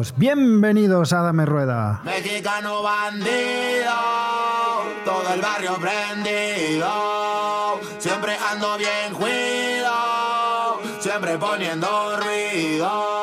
Hola a todos, bienvenidos a Dame Rueda. Mexicano bandido, todo el barrio prendido, siempre ando bien cuido, siempre poniendo ruido.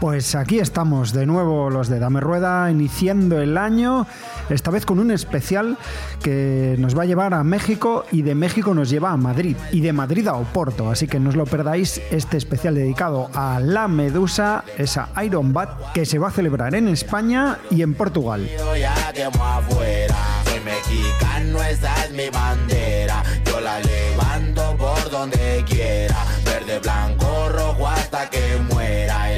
Pues aquí estamos de nuevo los de Dame Rueda, iniciando el año, esta vez con un especial que nos va a llevar a México y de México nos lleva a Madrid y de Madrid a Oporto, así que no os lo perdáis este especial dedicado a la Medusa, esa Iron Bat que se va a celebrar en España y en Portugal. Mexicano, es mi bandera. Yo la levanto por donde quiera, verde, blanco, rojo hasta que muera.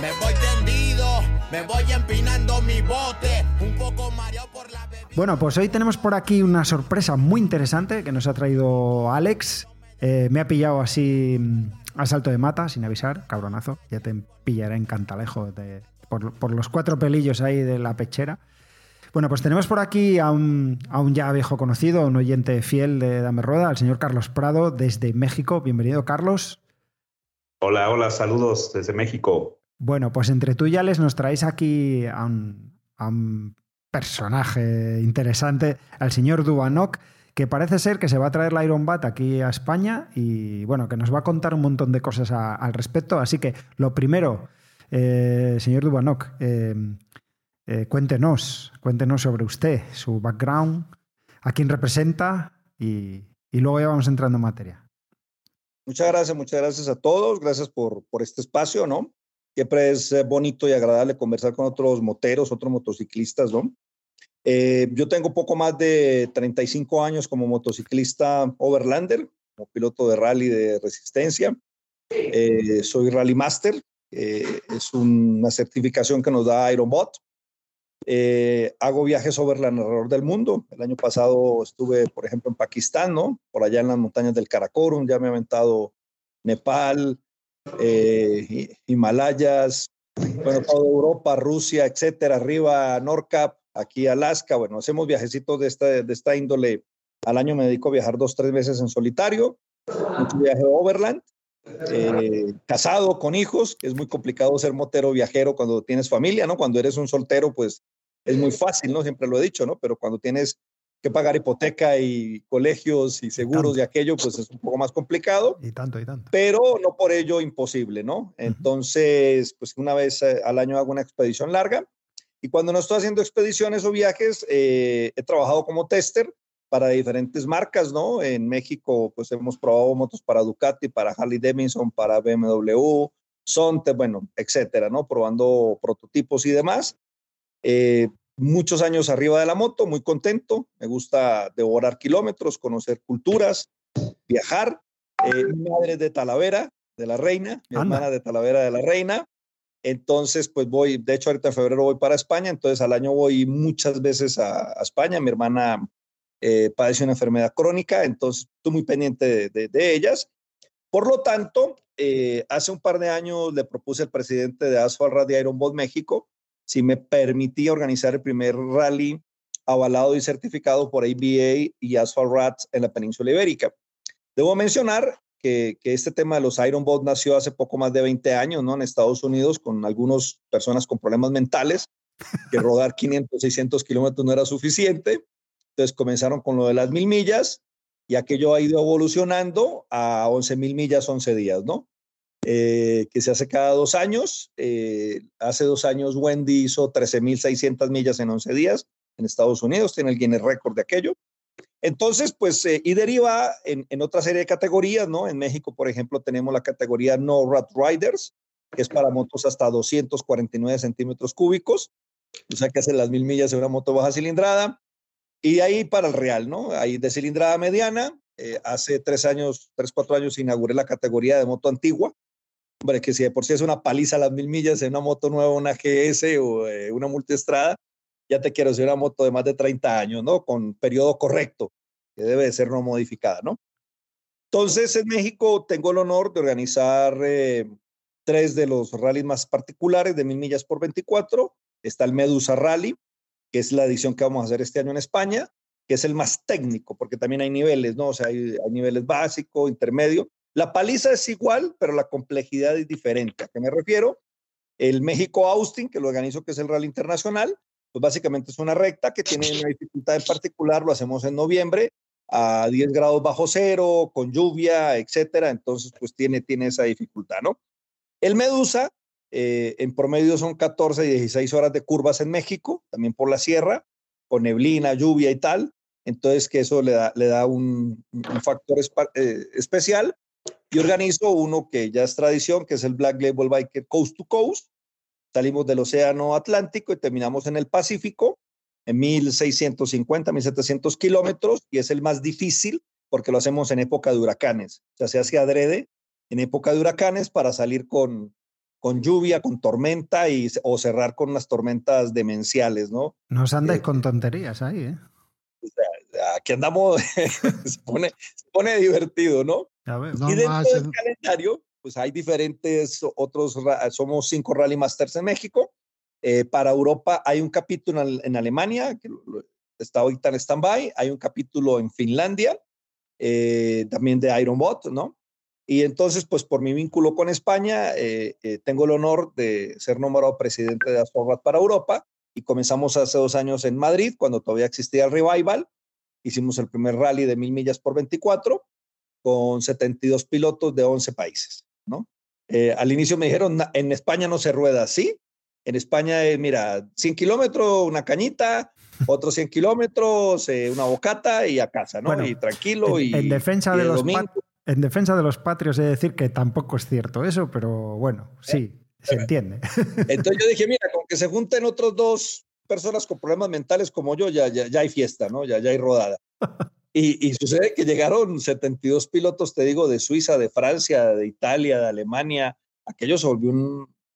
Me voy tendido, me voy empinando mi bote, un poco mareado por la bebida. Bueno, pues hoy tenemos por aquí una sorpresa muy interesante que nos ha traído Alex. Eh, me ha pillado así mm, a salto de mata, sin avisar, cabronazo. Ya te pillaré en cantalejo de- por, por los cuatro pelillos ahí de la pechera. Bueno, pues tenemos por aquí a un, a un ya viejo conocido, un oyente fiel de Dame Rueda, al señor Carlos Prado, desde México. Bienvenido, Carlos. Hola, hola, saludos desde México. Bueno, pues entre tú y Alex nos traéis aquí a un, a un personaje interesante, al señor Dubanok, que parece ser que se va a traer la Iron Bat aquí a España y bueno, que nos va a contar un montón de cosas al respecto. Así que lo primero, eh, señor Dubanok, eh, eh, cuéntenos, cuéntenos sobre usted, su background, a quién representa y, y luego ya vamos entrando en materia. Muchas gracias, muchas gracias a todos. Gracias por, por este espacio, ¿no? Siempre es eh, bonito y agradable conversar con otros moteros, otros motociclistas, ¿no? Eh, yo tengo poco más de 35 años como motociclista overlander, como piloto de rally de resistencia. Eh, soy Rally Master, es una certificación que nos da Ironbot. Eh, hago viajes overland alrededor del mundo. El año pasado estuve, por ejemplo, en Pakistán, ¿no? Por allá en las montañas del Karakorum, ya me he aventado Nepal, eh, Hi- Himalayas, bueno, toda Europa, Rusia, etcétera, arriba Norcap, aquí Alaska. Bueno, hacemos viajecitos de esta, de esta índole. Al año me dedico a viajar dos, tres veces en solitario, mucho viaje overland. Eh, casado con hijos, es muy complicado ser motero viajero cuando tienes familia, ¿no? Cuando eres un soltero, pues es muy fácil, ¿no? Siempre lo he dicho, ¿no? Pero cuando tienes que pagar hipoteca y colegios y seguros y aquello, pues es un poco más complicado Y tanto, y tanto. pero no por ello imposible, ¿no? Entonces, pues una vez al año hago una expedición larga y cuando no estoy haciendo expediciones o viajes, eh, he trabajado como tester para diferentes marcas, ¿no? En México, pues hemos probado motos para Ducati, para Harley Davidson, para BMW, Sonte, bueno, etcétera, ¿no? Probando prototipos y demás. Eh, muchos años arriba de la moto, muy contento. Me gusta devorar kilómetros, conocer culturas, viajar. Eh, mi madre es de Talavera, de la Reina, mi Anda. hermana de Talavera de la Reina. Entonces, pues voy, de hecho, ahorita en febrero voy para España, entonces al año voy muchas veces a, a España. Mi hermana eh, padece una enfermedad crónica, entonces estoy muy pendiente de, de- de ellas. Por lo tanto, eh, hace un par de años le propuse al presidente de Asphalt Rally Iron Boat México si me permitía organizar el primer rally avalado y certificado por ABA y Asphalt Rats en la península ibérica. Debo mencionar que, que este tema de los Iron Boat nació hace poco más de 20 años, ¿no? En Estados Unidos, con algunas personas con problemas mentales, que rodar 500, 600 kilómetros no era suficiente. Entonces comenzaron con lo de las mil millas y aquello ha ido evolucionando a 11 mil millas, 11 días, ¿no? Eh, que se hace cada dos años. Eh, hace dos años Wendy hizo 13.600 millas en 11 días en Estados Unidos, tiene el Guinness Record de aquello. Entonces, pues, eh, y deriva en, en otra serie de categorías, ¿no? En México, por ejemplo, tenemos la categoría No Rat Riders, que es para motos hasta 249 centímetros cúbicos, o sea que hace las mil millas en una moto baja cilindrada. Y ahí para el real, ¿no? Ahí de cilindrada mediana. eh, hace tres años, tres, cuatro años inauguré la categoría de moto antigua. Hombre, que si de por sí es una paliza las mil millas en una moto nueva, una GS o eh, una multiestrada, ya te quiero decir una moto de más de 30 años, ¿no? Con periodo correcto, que debe de ser no modificada, ¿no? Entonces, en México tengo el honor de organizar eh, tres de los rallies más particulares de mil millas por 24. Está el Medusa Rally, que es la edición que vamos a hacer este año en España. que es el más técnico, porque también hay niveles, ¿no? O sea, hay, niveles básico, intermedio. La paliza es igual, pero la complejidad es diferente. ¿A qué me refiero? El México Austin, que lo organizo, que es el Rally Internacional, pues básicamente es una recta que tiene una dificultad en particular, lo hacemos en noviembre, a 10 grados bajo cero, con lluvia, etcétera. Entonces, pues tiene, tiene esa dificultad, ¿no? El Medusa, eh, en promedio son 14 y 16 horas de curvas en México, también por la sierra, con neblina, lluvia y tal. Entonces, que eso le da, le da un, factor eh, especial. Y organizo uno que ya es tradición, que es el Black Label Biker Coast to Coast. Salimos del Océano Atlántico y terminamos en el Pacífico, en 1650, 1700 kilómetros, y es el más difícil porque lo hacemos en época de huracanes. O sea, se hace adrede en época de huracanes para salir con, con lluvia, con tormenta y, o cerrar con unas tormentas demenciales, ¿no? No os andáis eh, con tonterías ahí, ¿eh? aquí andamos, se, pone, se pone divertido, ¿no? y dentro del calendario, pues hay diferentes otros, somos cinco Rally Masters en México. Eh, para Europa hay un capítulo en, Alemania, que está ahorita en stand-by, hay un capítulo en Finlandia, eh, también de Ironbot, ¿no? Y entonces, pues por mi vínculo con España, eh, tengo el honor de ser nombrado presidente de Asforbat para Europa y comenzamos hace dos años en Madrid, cuando todavía existía el Revival, Hicimos el primer rally de mil millas por 24 con 72 pilotos de 11 países, ¿no? Eh, al inicio me dijeron, en España no se rueda así. En España, mira, 100 kilómetros, una cañita, otros 100 kilómetros, eh, una bocata y a casa, ¿no? y tranquilo. En, y, en defensa de los en defensa de los patrios, he de decir que tampoco es cierto eso, pero bueno, sí, se entiende. Entonces yo dije, mira, con que se junten otros dos personas con problemas mentales como yo, ya, ya, hay fiesta, ¿no? Ya, ya hay rodada. Y, sucede que llegaron 72 pilotos, te digo, de Suiza, de Francia, de Italia, de Alemania. Aquello se volvió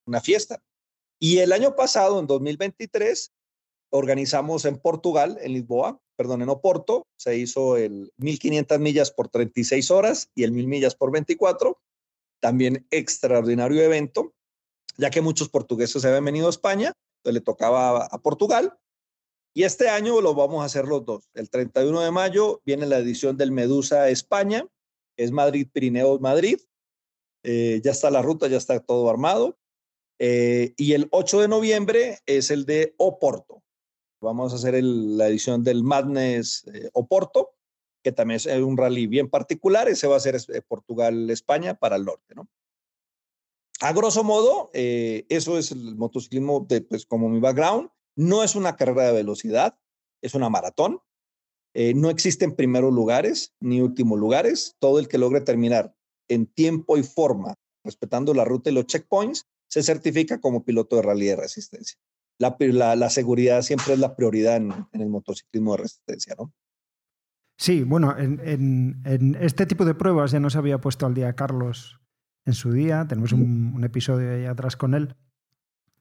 una fiesta. Y el año pasado, en 2023, organizamos en Portugal, en Lisboa, perdón, en Oporto, se hizo el 1500 millas por 36 horas y el 1000 millas por 24. También extraordinario evento, ya que muchos portugueses se habían venido a España le tocaba a Portugal. Y este año lo vamos a hacer los dos. El 31 de mayo viene la edición del Medusa España, es Madrid, Pirineos, Madrid. Eh, ya está la ruta, ya está todo armado. Eh, y el 8 de noviembre es el de Oporto. Vamos a hacer la edición del Madness eh, Oporto, que también es un rally bien particular. Ese va a ser Portugal-España para el norte, ¿no? A grosso modo, eh, eso es el motociclismo de, pues, como mi background. No es una carrera de velocidad, es una maratón. Eh, no existen primeros lugares ni últimos lugares. Todo el que logre terminar en tiempo y forma, respetando la ruta y los checkpoints, se certifica como piloto de rally de resistencia. La, la, seguridad siempre es la prioridad en, el motociclismo de resistencia, ¿no? Sí, bueno, en, en, este tipo de pruebas ya nos había puesto al día Carlos en su día. Tenemos un, episodio ahí atrás con él,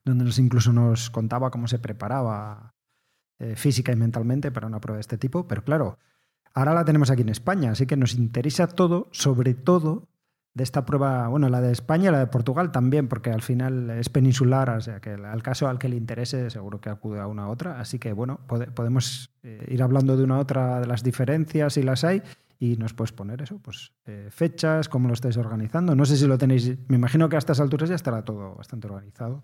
donde nos incluso nos contaba cómo se preparaba eh, física y mentalmente para una prueba de este tipo. Pero claro, ahora la tenemos aquí en España, así que nos interesa todo, sobre todo de esta prueba, bueno, la de España y la de Portugal también, porque al final es peninsular, o sea que al caso al que le interese seguro que acude a una u otra. Así que bueno, podemos eh, ir hablando de una u otra de las diferencias si las hay y nos puedes poner eso, pues eh, fechas, cómo lo estáis organizando. No sé si lo tenéis, me imagino que a estas alturas ya estará todo bastante organizado.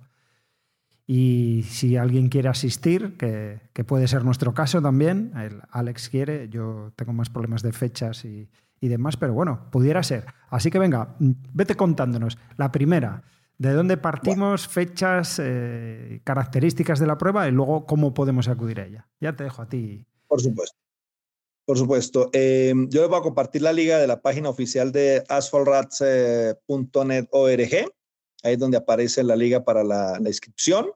Y si alguien quiere asistir, que, puede ser nuestro caso también, Alex quiere, yo tengo más problemas de fechas y, demás, pero bueno, pudiera ser. Así que venga, vete contándonos. La primera, ¿de dónde partimos, fechas, eh, características de la prueba y luego cómo podemos acudir a ella? Ya te dejo a ti. Por supuesto. Por supuesto. Eh, yo les voy a compartir la liga de la página oficial de asphaltrats.net.org. Ahí es donde aparece la liga para la, inscripción.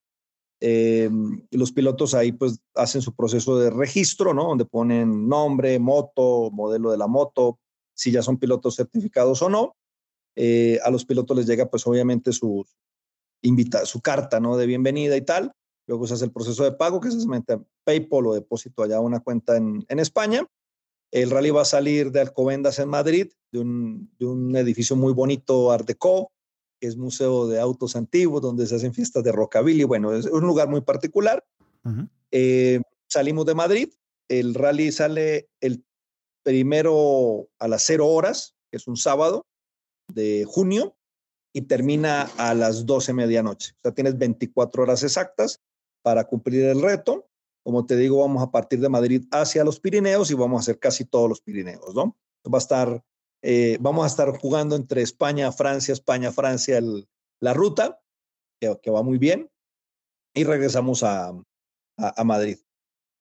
Eh, los pilotos ahí pues hacen su proceso de registro, ¿no? Donde ponen nombre, moto, modelo de la moto, si ya son pilotos certificados o no. Eh, a los pilotos les llega pues obviamente su, invita, su carta, ¿no? De bienvenida y tal. Luego se hace el proceso de pago, que se hace PayPal o depósito allá a una cuenta en, en España. El rally va a salir de Alcobendas en Madrid, de un, edificio muy bonito, Art Deco, que es museo de autos antiguos, donde se hacen fiestas de rockabilly. Bueno, es un lugar muy particular. Eh, salimos de Madrid, el rally sale el primero a las 0 horas, que es un sábado de junio, y termina a las 12 medianoche. O sea, tienes 24 horas exactas para cumplir el reto. Como te digo, vamos a partir de Madrid hacia los Pirineos y vamos a hacer casi todos los Pirineos, ¿no? Va a estar, eh, vamos a estar jugando entre España, Francia, España, Francia, la ruta, que, va muy bien, y regresamos a, Madrid.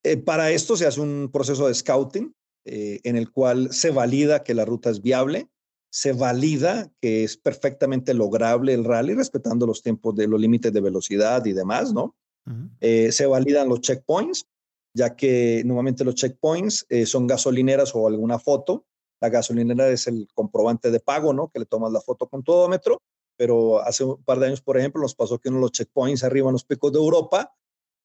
Eh, para esto se hace un proceso de scouting eh, en el cual se valida que la ruta es viable, se valida que es perfectamente lograble el rally respetando los tiempos de los límites de velocidad y demás, ¿no? Eh, se validan los checkpoints, ya que normalmente los checkpoints eh, son gasolineras o alguna foto. La gasolinera es el comprobante de pago, ¿no? Que le tomas la foto con tu odómetro, pero hace un par de años, por ejemplo, nos pasó que uno de los checkpoints arriba en los picos de Europa,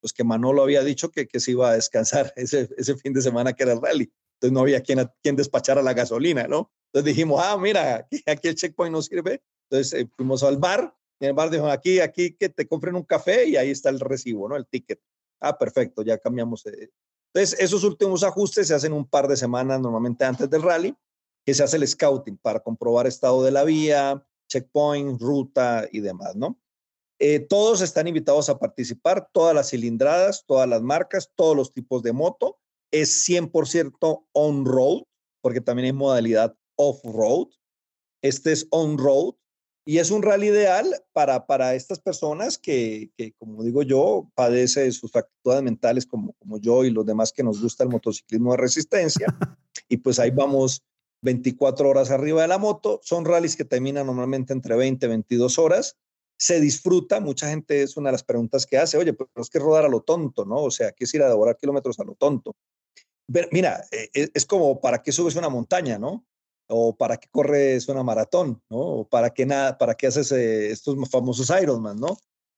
pues que Manolo había dicho que, que se iba a descansar ese, ese fin de semana que era el rally. Entonces no había quien, quien despachara la gasolina, ¿no? Entonces dijimos, ah, mira, aquí, el checkpoint no sirve. Entonces eh, fuimos al bar y el bar dijo, aquí, aquí que te compren un café y ahí está el recibo, ¿no? El ticket. Ah, perfecto, ya cambiamos. Eh. Entonces, esos últimos ajustes se hacen un par de semanas normalmente antes del rally, que se hace el scouting para comprobar estado de la vía, checkpoint, ruta y demás, ¿no? Eh, todos están invitados a participar, todas las cilindradas, todas las marcas, todos los tipos de moto. Es 100% on-road, porque también hay modalidad off-road. Este es on-road y es un rally ideal para, para estas personas que, que, como digo yo, padece sus factores mentales como, como yo y los demás que nos gusta el motociclismo de resistencia. y pues ahí vamos 24 horas arriba de la moto. Son rallies que terminan normalmente entre 20 y 22 horas. Se disfruta, mucha gente es una de las preguntas que hace, oye, pero es que rodar a lo tonto, ¿no? O sea, ¿qué es ir a devorar kilómetros a lo tonto? Mira, e, e, es como, ¿para qué subes una montaña, no? o para qué corres una maratón, ¿no? O para qué nada, para qué haces eh, estos famosos Ironman, ¿no?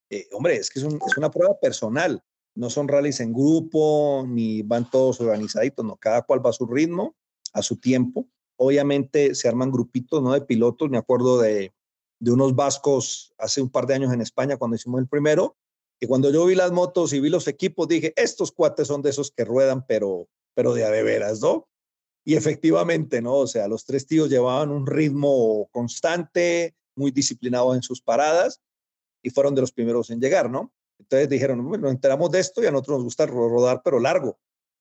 Eh, hombre, es que es, una prueba personal, no son rallies en grupo, ni van todos organizaditos, no, cada cual va a su ritmo, a su tiempo. Obviamente se arman grupitos, ¿no? De pilotos, me acuerdo de, de unos vascos hace un par de años en España cuando hicimos el primero, que cuando yo vi las motos y vi los equipos, dije, estos cuates son de esos que ruedan, pero, pero de a de veras, ¿no? Y efectivamente, ¿no? O sea, los tres tíos llevaban un ritmo constante, muy disciplinados en sus paradas y fueron de los primeros en llegar, ¿no? Entonces dijeron, bueno, nos enteramos de esto y a nosotros nos gusta rodar, pero largo.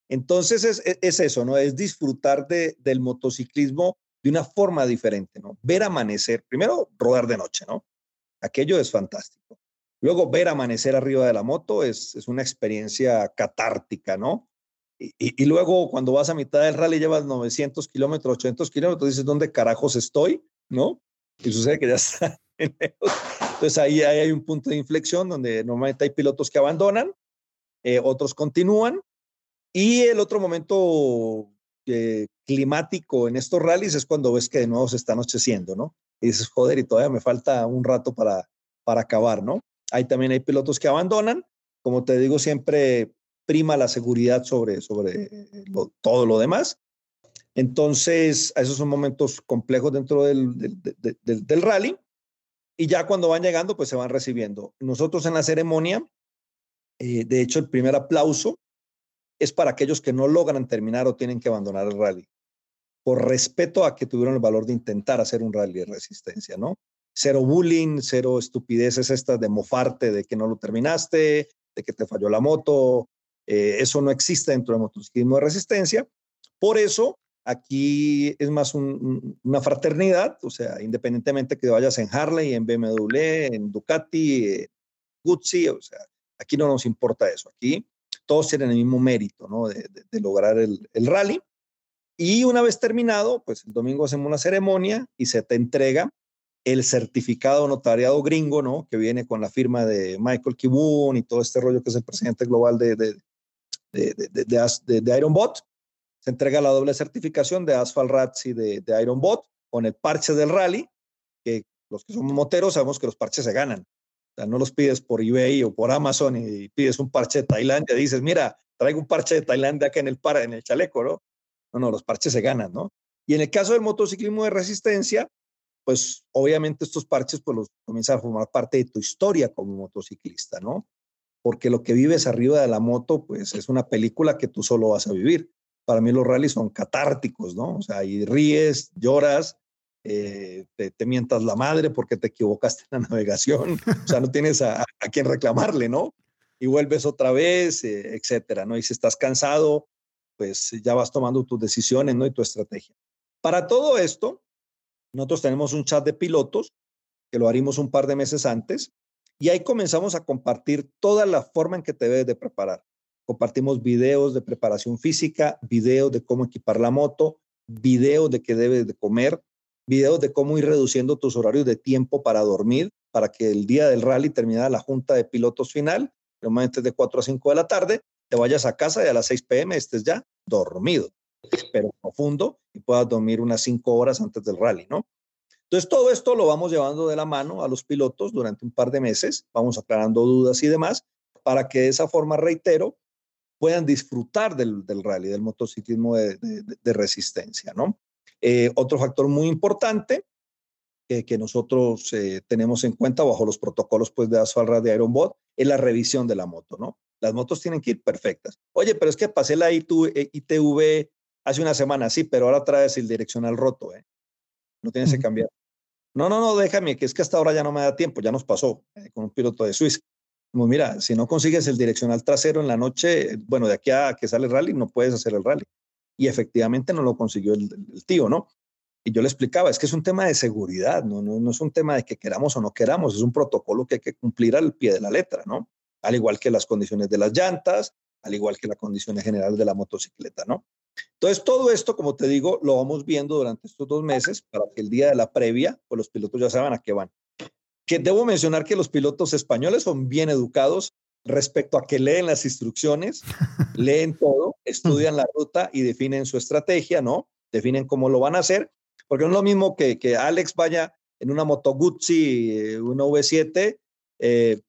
Entonces es, e, es eso, ¿no? Es disfrutar de, del motociclismo de una forma diferente, ¿no? Ver amanecer, primero rodar de noche, ¿no? Aquello es fantástico. Luego ver amanecer arriba de la moto es una experiencia catártica, ¿no? Y, luego cuando vas a mitad del rally llevas 900 kilómetros, 800 kilómetros, dices, ¿dónde carajos estoy? ¿No? Y sucede que ya está. Entonces ahí, ahí, hay un punto de inflexión donde normalmente hay pilotos que abandonan, eh, otros continúan. Y el otro momento eh, climático en estos rallies es cuando ves que de nuevo se está anocheciendo, ¿no? Y dices, joder, y todavía me falta un rato para, para acabar, ¿no? Ahí también hay pilotos que abandonan. Como te digo, siempre prima la seguridad sobre, sobre todo lo demás. Entonces, esos son momentos complejos dentro del, del, rally. Y ya cuando van llegando, pues se van recibiendo. Nosotros en la ceremonia, eh, de hecho, el primer aplauso es para aquellos que no logran terminar o tienen que abandonar el rally, por respeto a que tuvieron el valor de intentar hacer un rally de resistencia, ¿no? Cero bullying, cero estupideces estas de mofarte de que no lo terminaste, de que te falló la moto, eh, eso no existe dentro del motociclismo de resistencia. Por eso, aquí es más una fraternidad, o sea, independientemente que vayas en Harley, en BMW, en Ducati, en Guzzi, o sea, aquí no nos importa eso. Aquí todos tienen el mismo mérito, ¿no? De, lograr el, rally. Y una vez terminado, pues el domingo hacemos una ceremonia y se te entrega el certificado notariado gringo, ¿no? Que viene con la firma de Michael Kibun y todo este rollo que es el presidente global de, de, de, IronBot. Se entrega la doble certificación de Asphalt Rats y de, de IronBot con el parche del rally, que los que somos moteros sabemos que los parches se ganan. O sea, no los pides por eBay o por Amazon y pides un parche de Tailandia, dices, mira, traigo un parche de Tailandia acá en el, para, en el chaleco, ¿no? No, no, los parches se ganan, ¿no? Y en el caso del motociclismo de resistencia, pues obviamente estos parches pues los comienzan a formar parte de tu historia como motociclista, ¿no? Porque lo que vives arriba de la moto, pues es una película que tú solo vas a vivir. para mí los rallies son catárticos, ¿no? O sea, y ríes, lloras, eh, te, mientas la madre porque te equivocaste en la navegación, o sea, no tienes a, a quién reclamarle, ¿no? Y vuelves otra vez, eh, etcétera, ¿no? Y si estás cansado, pues ya vas tomando tus decisiones, ¿no? Y tu estrategia. Para todo esto, nosotros tenemos un chat de pilotos que lo harimos un par de meses antes y ahí comenzamos a compartir toda la forma en que te debes de preparar. Compartimos videos de preparación física, videos de cómo equipar la moto, videos de qué debes de comer, videos de cómo ir reduciendo tus horarios de tiempo para dormir, para que el día del rally terminara la junta de pilotos final, normalmente de 4 a 5 de la tarde, te vayas a casa y a las 6 pm estés ya dormido, pero profundo y puedas dormir unas 5 horas antes del rally, ¿no? Entonces, todo esto lo vamos llevando de la mano a los pilotos durante un par de meses, vamos aclarando dudas y demás, para que de esa forma, reitero, puedan disfrutar del, rally, del motociclismo de, resistencia, ¿no? Eh, otro factor muy importante que, nosotros eh, tenemos en cuenta bajo los protocolos pues, de Asphalt de Ironbot es la revisión de la moto, ¿no? Las motos tienen que ir perfectas. Oye, pero es que pasé la ITV eh, hace una semana, sí, pero ahora traes el direccional roto, ¿eh? No tienes que cambiar. No, no, no, déjame, que es que hasta ahora ya no me da tiempo, ya nos pasó eh, con un piloto de Suiza. Como mira, si no consigues el direccional trasero en la noche, bueno, de aquí a que sale el rally, no puedes hacer el rally. Y efectivamente no lo consiguió el, tío, ¿no? Y yo le explicaba, es que es un tema de seguridad, ¿no? No, no es un tema de que queramos o no queramos, es un protocolo que hay que cumplir al pie de la letra, ¿no? Al igual que las condiciones de las llantas, al igual que las condiciones generales de la motocicleta, ¿no? Entonces, todo esto, como te digo, lo vamos viendo durante estos dos meses para que el día de la previa, pues los pilotos ya saben a qué van. Que debo mencionar que los pilotos españoles son bien educados respecto a que leen las instrucciones, leen todo, estudian la ruta y definen su estrategia, ¿no? Definen cómo lo van a hacer, porque no es lo mismo que, que Alex vaya en una Moto Guzzi, eh, una V7, eh,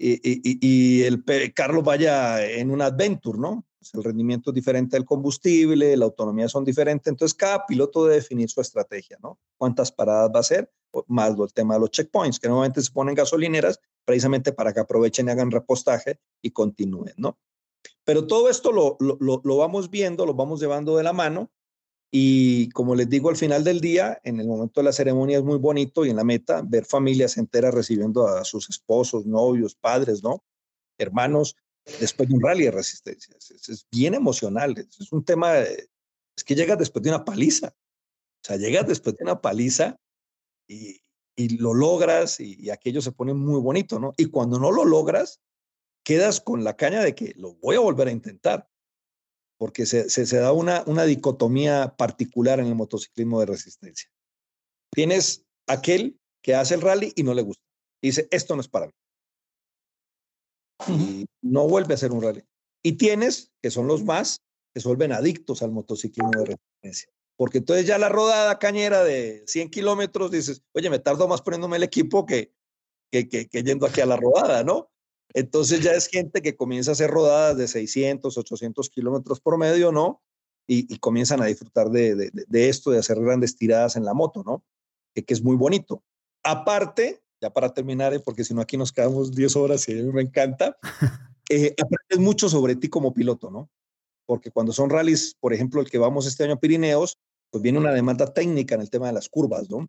y, y, el Carlos vaya en un Adventure, ¿no? El rendimiento es diferente del combustible, la autonomía son diferentes, entonces cada piloto debe definir su estrategia, ¿no? ¿Cuántas paradas va a hacer? Más el tema de los checkpoints, que normalmente se ponen gasolineras precisamente para que aprovechen y hagan repostaje y continúen, ¿no? Pero todo esto lo, lo, lo vamos viendo, lo vamos llevando de la mano y como les digo, al final del día, en el momento de la ceremonia es muy bonito y en la meta, ver familias enteras recibiendo a sus esposos, novios, padres, ¿no? Hermanos, después de un rally de resistencia. Es, bien emocional. Es, un tema, es que llegas después de una paliza. O sea, llegas después de una paliza y, y lo logras y, aquello se pone muy bonito, ¿no? Y cuando no lo logras, quedas con la caña de que lo voy a volver a intentar. Porque se, se, se da una, una dicotomía particular en el motociclismo de resistencia. Tienes aquel que hace el rally y no le gusta. Y dice, esto no es para mí y no vuelve a ser un rally. Y tienes, que son los más, que se vuelven adictos al motociclismo de resistencia. Porque entonces ya la rodada cañera de 100 kilómetros dices, oye, me tardo más poniéndome el equipo que, que, que, yendo aquí a la rodada, ¿no? Entonces ya es gente que comienza a hacer rodadas de 600, 800 kilómetros por medio, ¿no? Y, y, comienzan a disfrutar de, de, de, esto, de hacer grandes tiradas en la moto, ¿no? Que, que es muy bonito. Aparte, ya para terminar, eh, porque si no aquí nos quedamos 10 horas y a mí me encanta, eh, aprendes mucho sobre ti como piloto, ¿no? Porque cuando son rallies, por ejemplo, el que vamos este año a Pirineos, pues viene una demanda técnica en el tema de las curvas, ¿no?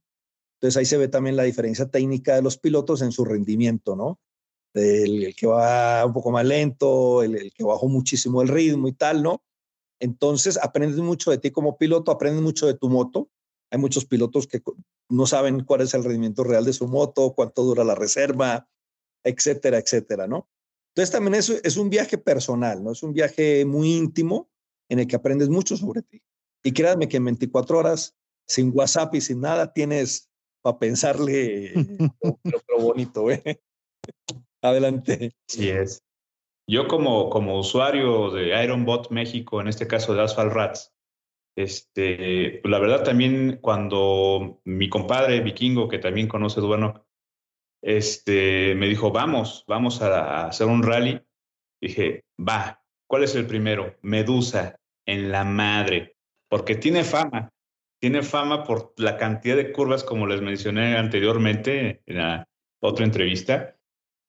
Entonces ahí se ve también la diferencia técnica de los pilotos en su rendimiento, ¿no? El, que va un poco más lento, el, el, que bajó muchísimo el ritmo y tal, ¿no? Entonces aprendes mucho de ti como piloto, aprendes mucho de tu moto hay muchos pilotos que no saben cuál es el rendimiento real de su moto, cuánto dura la reserva, etcétera, etcétera, ¿no? Entonces también es, es un viaje personal, ¿no? Es un viaje muy íntimo en el que aprendes mucho sobre ti. Y créanme que en 24 horas, sin WhatsApp y sin nada, tienes para pensarle lo, bonito, ¿eh? Adelante. Sí es. Yo como, como usuario de Ironbot México, en este caso de Asphalt Rats, este, la verdad también cuando mi compadre vikingo, que también conoce Duano, este, me dijo, vamos, vamos a, hacer un rally. Dije, va, ¿cuál es el primero? Medusa, en la madre, porque tiene fama, tiene fama por la cantidad de curvas, como les mencioné anteriormente en la otra entrevista.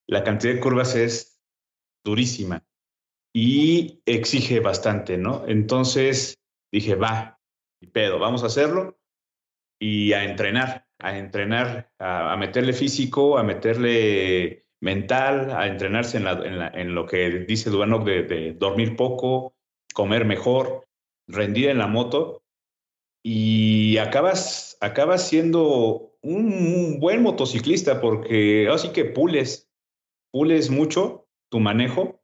La cantidad de curvas es durísima y exige bastante, ¿no? Entonces, dije, va, y pedo, vamos a hacerlo y a entrenar, a entrenar, a, meterle físico, a meterle mental, a entrenarse en, lo que dice Duanok de, de, dormir poco, comer mejor, rendir en la moto. Y acabas, acabas siendo un, buen motociclista porque así que pules, pules mucho tu manejo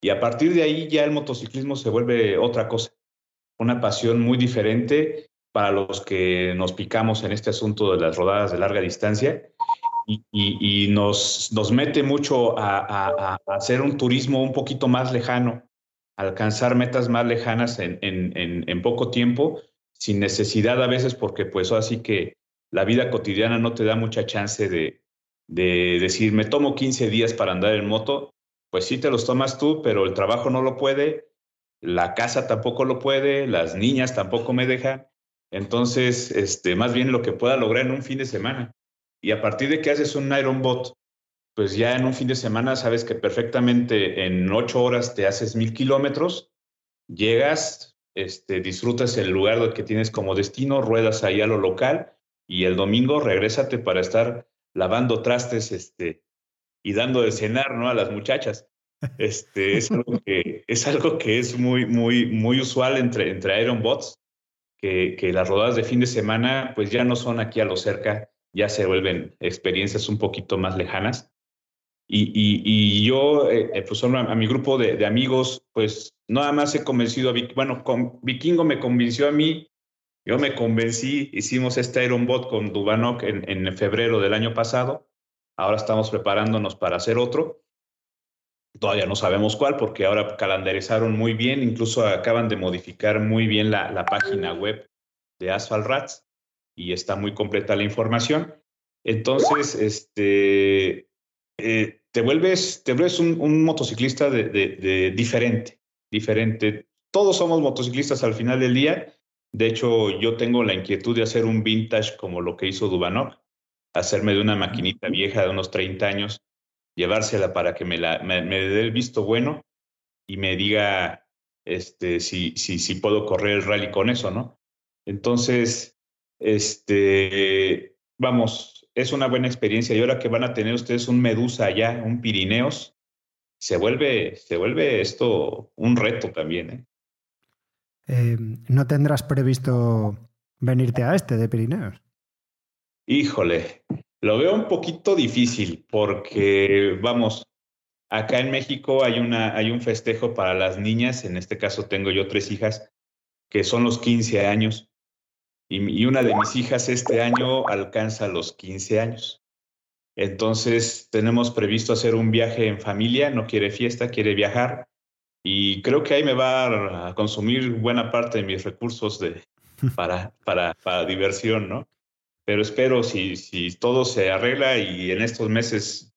y a partir de ahí ya el motociclismo se vuelve otra cosa, una pasión muy diferente para los que nos picamos en este asunto de las rodadas de larga distancia y, nos, nos mete mucho a, hacer un turismo un poquito más lejano, alcanzar metas más lejanas en, poco tiempo, sin necesidad a veces, porque pues así que la vida cotidiana no te da mucha chance de, de decir, me tomo 15 días para andar en moto, pues sí te los tomas tú, pero el trabajo no lo puede, la casa tampoco lo puede, las niñas tampoco me dejan. Entonces, este, más bien lo que pueda lograr en un fin de semana. Y a partir de que haces un Iron Bot, pues ya en un fin de semana sabes que perfectamente en ocho horas te haces mil kilómetros, llegas, este, disfrutas el lugar que tienes como destino, ruedas ahí a lo local y el domingo regrésate para estar lavando trastes este, y dando de cenar ¿no? a las muchachas. Este, es, algo que, es algo que es muy, muy, muy usual entre, entre Iron Bots, que, que las rodadas de fin de semana pues ya no son aquí a lo cerca, ya se vuelven experiencias un poquito más lejanas. Y, y, yo, eh, eh, pues a, mi grupo de, amigos, pues nada más he convencido a, bueno, con, Vikingo me convenció a mí yo me convencí, hicimos este Iron Bot con Dubanok en, en febrero del año pasado. Ahora estamos preparándonos para hacer otro. Todavía no sabemos cuál porque ahora calendarizaron muy bien, incluso acaban de modificar muy bien la, la página web de Asphalt Rats y está muy completa la información. Entonces, este, eh, te vuelves, te vuelves un, un motociclista de, de, de diferente, diferente. Todos somos motociclistas al final del día de hecho, yo tengo la inquietud de hacer un vintage como lo que hizo Dubanok, hacerme de una maquinita vieja de unos 30 años, llevársela para que me, la, me, dé el visto bueno y me diga este, si, si, si puedo correr el rally con eso, ¿no? Entonces, este, vamos, es una buena experiencia y ahora que van a tener ustedes un Medusa allá, un Pirineos, se vuelve, se vuelve esto un reto también, ¿eh? Eh, ¿no tendrás previsto venirte a este de Pirineos? Híjole, lo veo un poquito difícil porque, vamos, acá en México hay, una, hay un festejo para las niñas, en este caso tengo yo tres hijas, que son los 15 años, y, una de mis hijas este año alcanza los 15 años. Entonces tenemos previsto hacer un viaje en familia, no quiere fiesta, quiere viajar y creo que ahí me va a consumir buena parte de mis recursos de, para, para, para diversión, ¿no? Pero espero si, si todo se arregla y en estos meses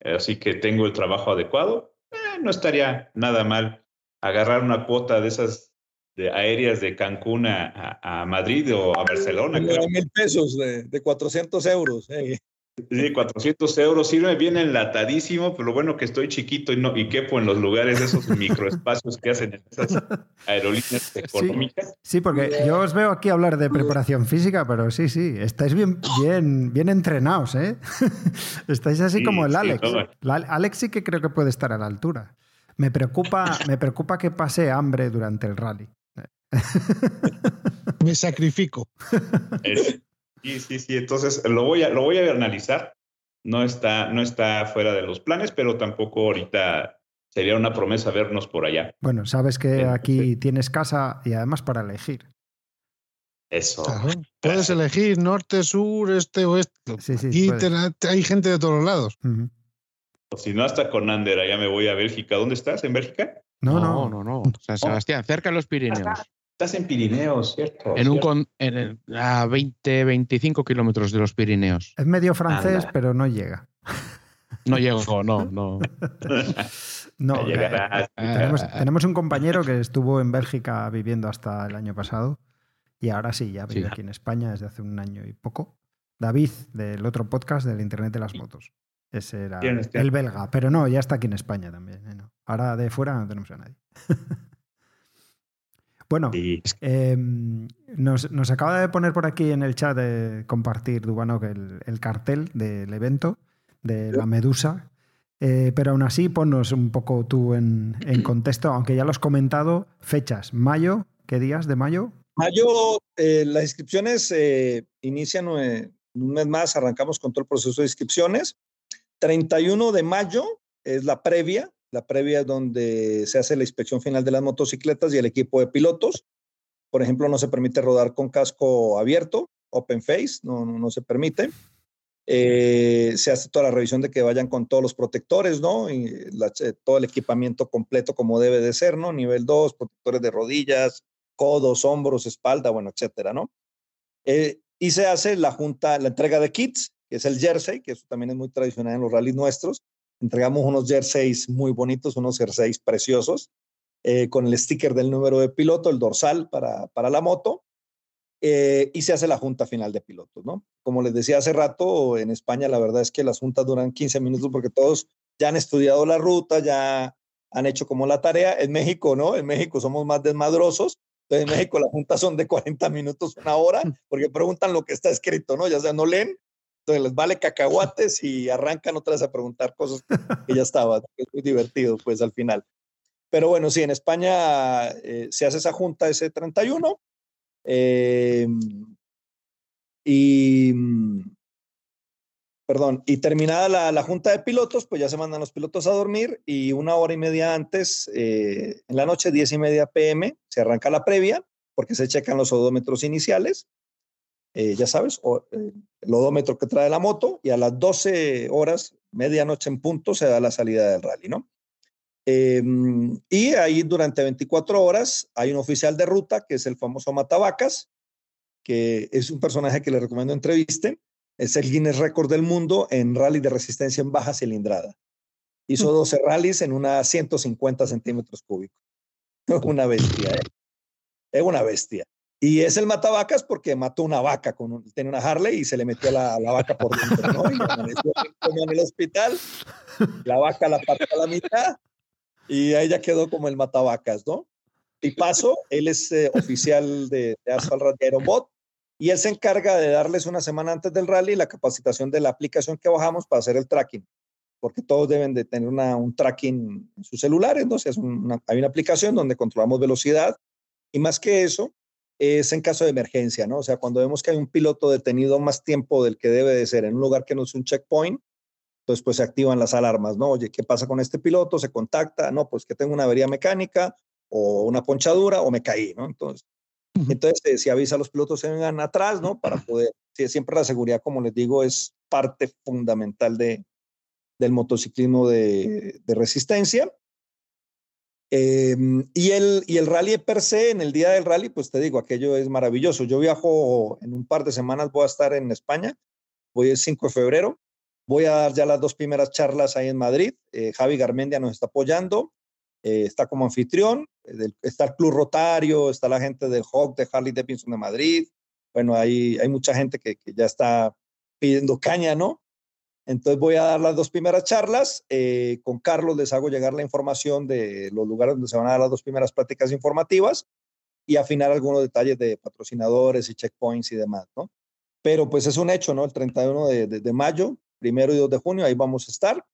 así que tengo el trabajo adecuado, eh, no estaría nada mal agarrar una cuota de esas de aéreas de Cancún a, a, Madrid o a Barcelona. mil pesos de, de 400 euros. Eh. Sí, 400 euros, sirve bien enlatadísimo, pero lo bueno que estoy chiquito y, no, y quepo en los lugares, esos microespacios que hacen en esas aerolíneas económicas. Sí, porque yo os veo aquí hablar de preparación física, pero sí, sí, estáis bien, bien, bien entrenados, ¿eh? estáis así como el Alex. Alex sí que creo que puede estar a la altura. Me preocupa, me preocupa que pase hambre durante el rally. Me sacrifico. Sí, sí, sí. Entonces lo voy a, lo voy a analizar. No está, no está fuera de los planes, pero tampoco ahorita sería una promesa vernos por allá. Bueno, sabes que aquí tienes casa y además para elegir. Eso. Puedes elegir norte, sur, este, oeste. Sí, sí, y hay gente de todos lados. O si no, hasta con Ander, allá me voy a Bélgica. ¿Dónde estás? ¿En Bélgica? No, no, no, no. San Sebastián, cerca de los Pirineos. Estás en Pirineos, ¿cierto? En un en a 20, 25 kilómetros de los Pirineos. Es medio francés, pero no llega. No llego, no, no. no eh, tenemos, un compañero que estuvo en Bélgica viviendo hasta el año pasado y ahora sí, ya vive aquí en España desde hace un año y poco. David, del otro podcast del Internet de las Motos. Ese era el belga, pero no, ya está aquí en España también. ¿eh? Ahora de fuera no tenemos a nadie. Bueno, em, nos, acaba de poner por aquí en el chat de compartir Dubanok el, el cartel del evento de la Medusa. Eh, pero aún así, ponnos un poco tú en, contexto, aunque ya lo has comentado, fechas. Mayo, ¿qué días de mayo? Mayo, eh, las inscripciones eh, inician un mes más, arrancamos con todo el proceso de inscripciones. 31 de mayo es la previa, la previa es donde se hace la inspección final de las motocicletas y el equipo de pilotos. Por ejemplo, no se permite rodar con casco abierto, open face, no, no se permite. Eh, se hace toda la revisión de que vayan con todos los protectores, ¿no? Y eh, todo el equipamiento completo como debe de ser, ¿no? Nivel 2, protectores de rodillas, codos, hombros, espalda, bueno, etcétera, ¿no? Eh, y se hace la junta, la entrega de kits, que es el jersey, que eso también es muy tradicional en los rallies nuestros. Entregamos unos jerseys muy bonitos, unos jerseys preciosos, con el sticker del número de piloto, el dorsal para, para la moto, eh, y se hace la junta final de pilotos, ¿no? Como les decía hace rato, en España la verdad es que las juntas duran 15 minutos porque todos ya han estudiado la ruta, ya han hecho como la tarea. En México, ¿no? En México somos más desmadrosos. Entonces, en México las juntas son de 40 minutos, una hora, porque preguntan lo que está escrito, ¿no? Ya sea, no leen, entonces les vale cacahuates y arrancan otra vez a preguntar cosas que ya estaban. Es muy divertido, pues, al final. Pero bueno, sí, en España eh, se hace esa junta ese 31 eh, y, perdón, y terminada la, la, junta de pilotos, pues ya se mandan los pilotos a dormir y una hora y media antes, eh, en la noche, diez y media pm, se arranca la previa porque se checan los odómetros iniciales. Eh, ya sabes, o, el odómetro que trae la moto y a las 12 horas, medianoche en punto, se da la salida del rally, ¿no? Em, y ahí durante 24 horas hay un oficial de ruta, que es el famoso Matavacas, que es un personaje que le recomiendo entrevisten. Es el Guinness Record del mundo en rally de resistencia en baja cilindrada. Hizo 12 mm. rallies en unas 150 centímetros cúbicos. Una bestia, ¿eh? Es una bestia. Y es el matavacas porque mató una vaca, con un, una Harley y se le metió la, la vaca por dentro, ¿no? Y como en el hospital, la vaca la partió a la mitad y ya quedó como el matabacas, ¿no? Y paso, él es eh, oficial de, de Asphalt Bot y él se encarga de darles una semana antes del rally la capacitación de la aplicación que bajamos para hacer el tracking, porque todos deben de tener una, un tracking en sus celulares, ¿no? Hay una aplicación donde controlamos velocidad y más que eso, es en caso de emergencia, ¿no? O sea, cuando vemos que hay un piloto detenido más tiempo del que debe de ser en un lugar que no es un checkpoint, entonces, pues se activan las alarmas, ¿no? Oye, ¿qué pasa con este piloto? Se contacta, no, pues que tengo una avería mecánica o una ponchadura o me caí, ¿no? Entonces, entonces eh, se avisa a los pilotos que vengan atrás, ¿no? Para poder, siempre la seguridad, como les digo, es parte fundamental de, del motociclismo de, de resistencia. Em, y, el, y el rally per se, en el día del rally, pues te digo, aquello es maravilloso. Yo viajo en un par de semanas, voy a estar en España, voy el 5 de febrero, Voy a dar ya las dos primeras charlas ahí en Madrid. Eh, Javi Garmendia nos está apoyando, eh, está como anfitrión. Eh, está el Club Rotario, está la gente del Hawk de Harley Davidson de Madrid. Bueno, hay, hay mucha gente que, ya está pidiendo caña, ¿no? Entonces voy a dar las dos primeras charlas. con Carlos les hago llegar la información de los lugares donde se van a dar las dos primeras prácticas informativas y afinar algunos detalles de patrocinadores y checkpoints y demás, ¿no? Pero pues es un hecho, ¿no? El 31 de, de mayo primero y 2 de junio, ahí vamos a estar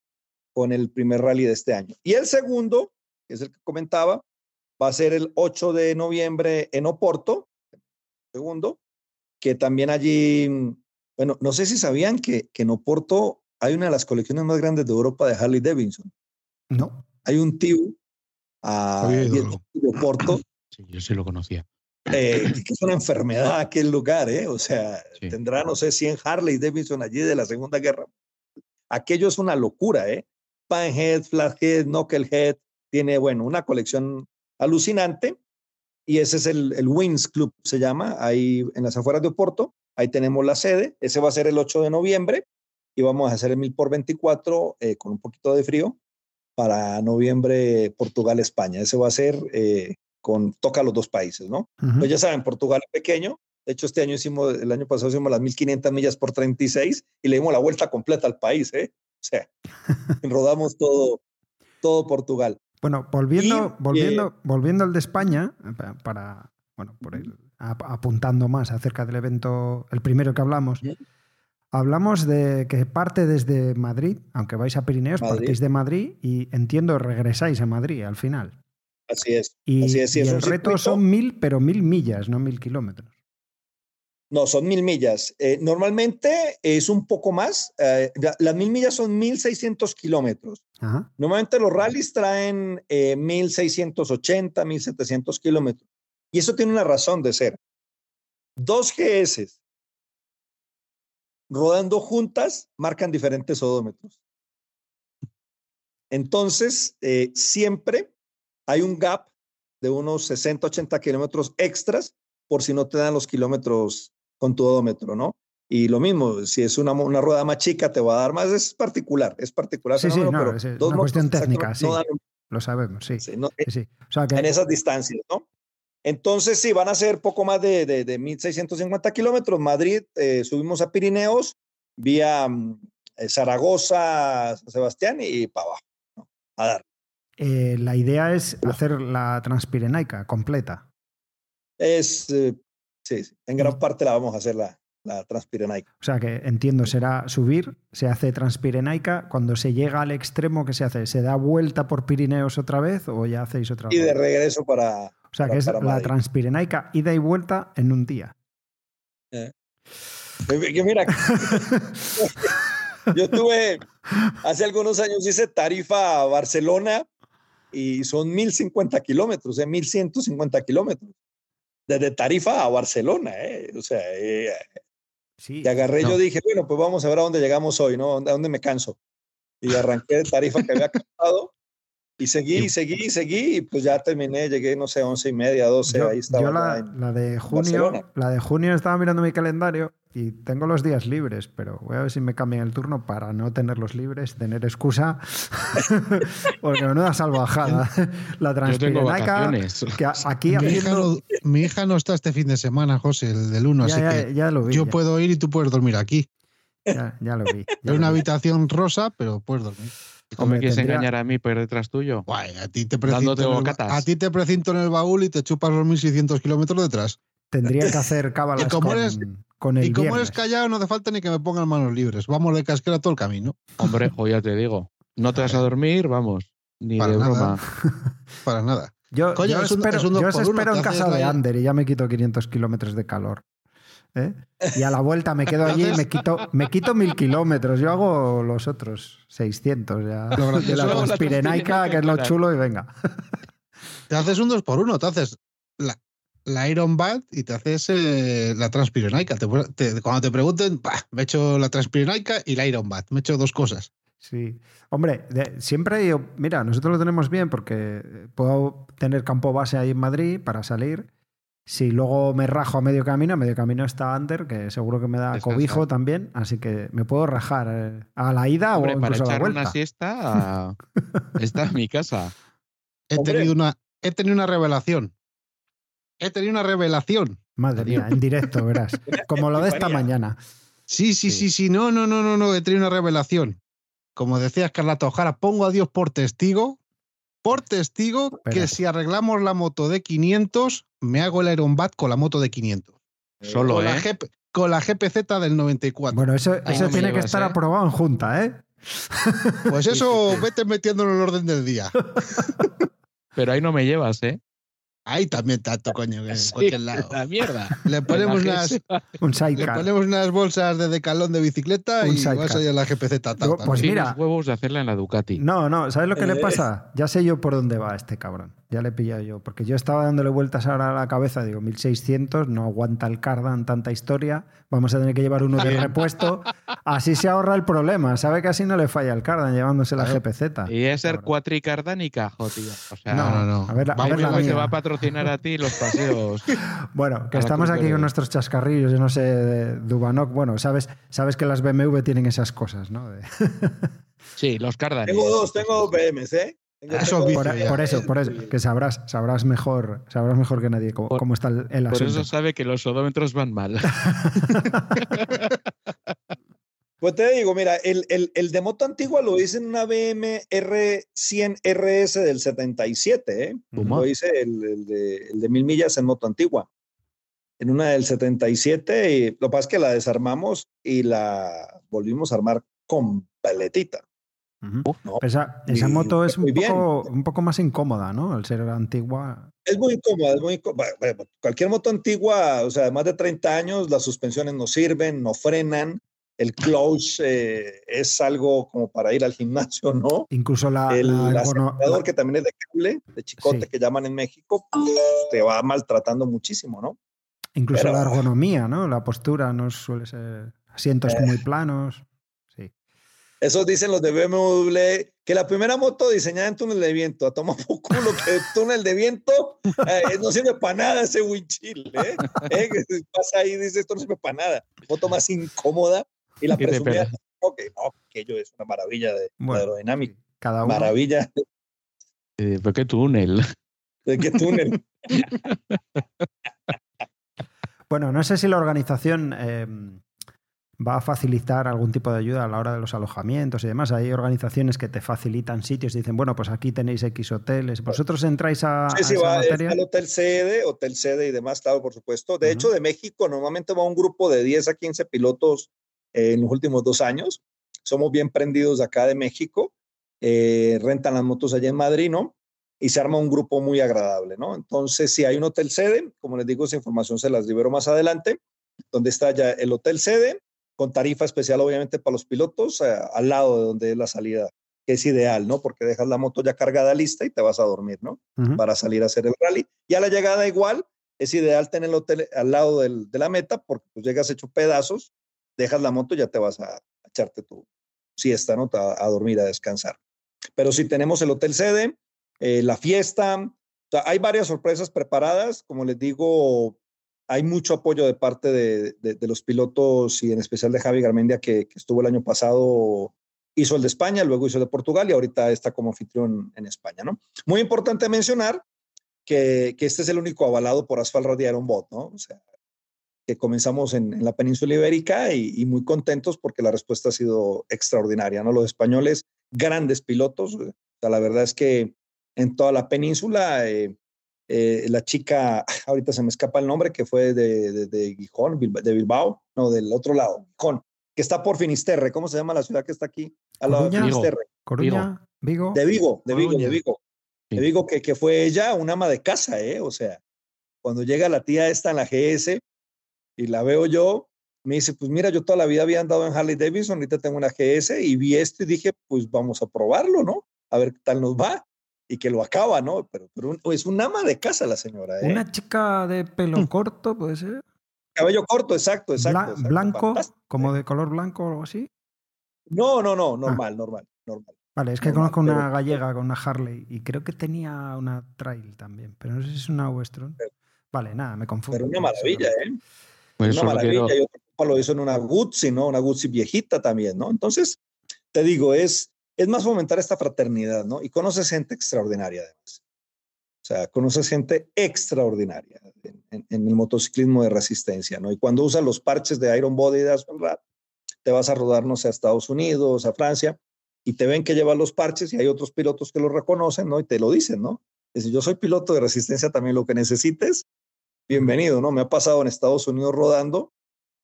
con el primer rally de este año. Y el segundo, que es el que comentaba, va a ser el 8 de noviembre en Oporto, segundo, que también allí, bueno, no sé si sabían que, que en Oporto hay una de las colecciones más grandes de Europa de Harley Davidson. No. Hay un tío a de Oporto. Sí, yo sí lo conocía. Eh, es una enfermedad aquel lugar, ¿eh? O sea, tendrá, no sé, 100 Harley Davidson allí de la Segunda Guerra. Aquello es una locura, ¿eh? Panhead, Flathead, Knucklehead, tiene, bueno, una colección alucinante. Y ese es el, el Wings Club, se llama, ahí en las afueras de Oporto. Ahí tenemos la sede. Ese va a ser el 8 de noviembre y vamos a hacer el 1000 por 24 eh, con un poquito de frío para noviembre Portugal-España. Ese va a ser eh, con toca los dos países, ¿no? Pues ya saben, Portugal es pequeño. De hecho, este año hicimos, el año pasado hicimos las 1500 millas por 36 y le dimos la vuelta completa al país, ¿eh? O sea, rodamos todo, todo Portugal. Bueno, volviendo, volviendo, volviendo al de España, para, bueno, por apuntando más acerca del evento, el primero que hablamos. Hablamos de que parte desde Madrid, aunque vais a Pirineos, partís de Madrid y entiendo regresáis a Madrid al final. Así es. Y, así es, el reto son mil, pero mil millas, no mil kilómetros. No, son mil millas. Eh, normalmente es un poco más. Eh, las mil millas son mil seiscientos kilómetros. Normalmente los rallies traen eh, mil seiscientos ochenta, mil setecientos kilómetros. Y eso tiene una razón de ser. Dos GS rodando juntas marcan diferentes odómetros. Entonces, eh, siempre hay un gap de unos 60, 80 kilómetros extras por si no te dan los kilómetros con tu odómetro, ¿no? Y lo mismo, si es una, una rueda más chica, te va a dar más. Es particular, es particular. Sí, sí, no, es una cuestión técnica, sí. lo sabemos, sí. sí, En esas distancias, ¿no? Entonces, sí, van a ser poco más de, de, de 1.650 kilómetros. Madrid, eh, subimos a Pirineos, vía mm, eh, Zaragoza, San Sebastián y para abajo, a dar. Eh, la idea es hacer la Transpirenaica completa. Es, sí, en gran parte la vamos a hacer la, la Transpirenaica. O sea que entiendo, será subir, se hace Transpirenaica, cuando se llega al extremo, ¿qué se hace? ¿Se da vuelta por Pirineos otra vez o ya hacéis otra vez? Y de regreso para, o sea, que es la Transpirenaica ida y vuelta en un día. Eh. mira, yo estuve hace algunos años, hice tarifa a Barcelona y son 1050 kilómetros, eh, 1150 kilómetros. Desde Tarifa a Barcelona, eh. O sea, eh, sí, y agarré, yo dije, bueno, pues vamos a ver a dónde llegamos hoy, ¿no? ¿A dónde me canso? Y arranqué de Tarifa que había cantado y seguí, seguí, seguí, y pues ya terminé, llegué, no sé, once y media, doce, ahí estaba. Yo la, de junio, la de junio estaba mirando mi calendario y tengo los días libres, pero voy a ver si me cambian el turno para no tenerlos libres, tener excusa, porque no da salvajada. la transpirenaca, que aquí mi, hija no, mi hija no está este fin de semana, José, el del 1, así que yo puedo ir y tú puedes dormir aquí. Ya, ya lo vi. Es una habitación rosa, pero puedes dormir. ¿Cómo me quieres engañar a mí por detrás tuyo? a, ti te precinto en el, a ti te precinto en el baúl y te chupas los 1600 kilómetros detrás. Tendría que hacer cábalas con, eres, con el Y como eres callado, no hace falta ni que me pongan manos libres. Vamos de casquera todo el camino. Hombre, o ya te digo. No te vas a dormir, vamos. Ni de broma. Para nada. Yo, yo espero, yo espero en casa de Ander y ya me quito 500 kilómetros de calor. ¿Eh? Y a la vuelta me quedo allí y me quito, me quito mil kilómetros. Yo hago los otros 600 ya. De la Transpirenaica, que es lo chulo, y venga. Te haces un dos por uno, te haces la, la Iron Bat y te haces eh, la Transpirenaica. cuando te pregunten, me he hecho la Transpirenaica y la Iron Bat. Me he hecho dos cosas. Sí. Hombre, siempre yo, mira, nosotros lo tenemos bien porque puedo tener campo base ahí en Madrid para salir si luego me rajo a medio camino, a medio camino está Ander, que seguro que me da cobijo también, así que me puedo rajar eh, a la ida o incluso a la vuelta. una siesta está en mi casa. He tenido, una, he tenido una revelación. He tenido una revelación. Madre mía, en directo, verás. Como lo de esta mañana. Sí, sí, sí, sí. No, no, no, no, no. He tenido una revelación. Como decía Escarlata Ojara, pongo a Dios por testigo por testigo que si arreglamos la moto de 500, me hago el Iron Bat con la moto de 500. Solo, con ¿eh? La con la GPZ del 94. Bueno, eso, eso tiene que estar ¿eh? aprobado en junta, ¿eh? Pues eso vete metiéndolo en el orden del día. Pero ahí no me llevas, ¿eh? Ahí también tanto, coño, que en cualquier lado. La mierda. Le ponemos, unas, le ponemos unas bolsas de decalón de bicicleta y vas a ir a la GPZ. pues mira. huevos de hacerla en la Ducati. No, no, ¿sabes lo que le eh. pasa? Ya sé yo por dónde va este cabrón. Ya le he pillado yo. Porque yo estaba dándole vueltas ahora a la cabeza. Digo, 1600, no aguanta el cardan tanta historia. Vamos a tener que llevar uno de repuesto. Así se ahorra el problema. Sabe que así no le falla el cardan llevándose la GPZ. Y es ser cuatricardánica, tío. O sea, no, no, no. A ver, a ver la que va a patrocinar a ti los paseos. bueno, que estamos aquí con nuestros chascarrillos. Yo no sé, de Dubanoc. Bueno, sabes, sabes que las BMW tienen esas cosas, ¿no? sí, los cardan. Tengo dos, tengo dos BMs, ¿eh? Por, eso, por eso, que sabrás, sabrás mejor, sabrás mejor que nadie cómo, está el, asunto. Por eso sabe que los odómetros van mal. Pues te digo, mira, el, el, el de moto antigua lo hice en una BM R100 RS del 77, ¿eh? Lo hice el, el, de, el de mil millas en moto antigua. En una del 77, y lo que pasa es que la desarmamos y la volvimos a armar completita. ¿No? Esa, esa moto es un poco, un poco, más incómoda, ¿no? Al ser antigua. Es muy incómoda, es muy incómoda. Cualquier moto antigua, o sea, de más de 30 años, las suspensiones no sirven, no frenan. El clutch eh, es algo como para ir al gimnasio, ¿no? Incluso la, el la acelerador, que también es de cable, de chicote, sí. que llaman en México, pues, te va maltratando muchísimo, ¿no? Incluso Pero, la ergonomía, ¿no? La postura no suele ser asientos eh, muy planos. Eso dicen los de BMW, que la primera moto diseñada en túnel de viento, a tomar por culo que túnel de viento eh, no sirve para nada ese windshield. ¿eh? ¿Eh? Pasa ahí y dice, esto no sirve para nada. Moto más incómoda y la presumía, no, que no, aquello es una maravilla de, bueno, aerodinámica. Cada uno. Maravilla. Eh, ¿Pero qué túnel? ¿De qué túnel? bueno, no sé si la organización eh, va a facilitar algún tipo de ayuda a la hora de los alojamientos y demás. Hay organizaciones que te facilitan sitios y dicen, bueno, pues aquí tenéis X hoteles. ¿Vosotros entráis a, sí, sí, a esa va, materia? el hotel sede, hotel sede y demás, claro, por supuesto. De uh -huh. hecho, de México normalmente va un grupo de 10 a 15 pilotos eh, en los últimos dos años. Somos bien prendidos de acá de México. Eh, rentan las motos allá en Madrid, ¿no? Y se arma un grupo muy agradable, ¿no? Entonces, si hay un hotel sede, como les digo, esa información se las libero más adelante, donde está ya el hotel sede, con tarifa especial obviamente para los pilotos, eh, al lado de donde es la salida, que es ideal, ¿no? Porque dejas la moto ya cargada lista y te vas a dormir, ¿no? Uh -huh. Para salir a hacer el rally. Y a la llegada igual, es ideal tener el hotel al lado del, de la meta porque pues llegas hecho pedazos, dejas la moto y ya te vas a, a echarte tu siesta, ¿no? A, a, dormir, a descansar. Pero si tenemos el hotel sede, eh, la fiesta, o sea, hay varias sorpresas preparadas, como les digo, hay mucho apoyo de parte de, los pilotos y en especial de Javi Garmendia, que, estuvo el año pasado, hizo el de España, luego hizo el de Portugal y ahorita está como anfitrión en España, ¿no? Muy importante mencionar que, este es el único avalado por Asphalt Rally Iron Bot, ¿no? Que comenzamos en, la península ibérica y, muy contentos porque la respuesta ha sido extraordinaria, ¿no? Los españoles, grandes pilotos, o la verdad es que en toda la península, eh, eh, la chica, ahorita se me escapa el nombre, que fue de, de, de, Gijón, de Bilbao, no, del otro lado, Gijón, que está por Finisterre. ¿Cómo se llama la ciudad que está aquí? Al lado de Finisterre. Coruña, Vigo. De Vigo, de Vigo, de Vigo. De Vigo, que, que fue ella una ama de casa, ¿eh? O sea, cuando llega la tía esta en la GS y la veo yo, me dice, pues mira, yo toda la vida había andado en Harley Davidson, ahorita tengo una GS y vi esto y dije, pues vamos a probarlo, ¿no? A ver qué tal nos va y que lo acaba, ¿no? Pero, pero un, es un ama de casa la señora. ¿eh? Una chica de pelo corto, puede ser. Cabello corto, exacto, exacto. Bla exacto blanco, fantástico. como de color blanco o algo así. No, no, no, normal, ah. normal, normal. Vale, es que normal, conozco una pero... gallega con una Harley y creo que tenía una trail también, pero no sé si es una Westron. Pero, vale, nada, me confundo. Pero una maravilla, ¿eh? Pues una maravilla. Quiero... Y otro lo hizo en una Guzzi, ¿no? Una Guzzi viejita también, ¿no? Entonces, te digo, es, es más fomentar esta fraternidad, ¿no? Y conoces gente extraordinaria además. O sea, conoces gente extraordinaria en, el motociclismo de resistencia, ¿no? Y cuando usas los parches de Iron Body Asphalt te vas a rodar, no sé, a Estados Unidos, a Francia, y te ven que llevas los parches y hay otros pilotos que lo reconocen, ¿no? Y te lo dicen, ¿no? Es decir, yo soy piloto de resistencia también, lo que necesites, bienvenido, ¿no? Me ha pasado en Estados Unidos rodando,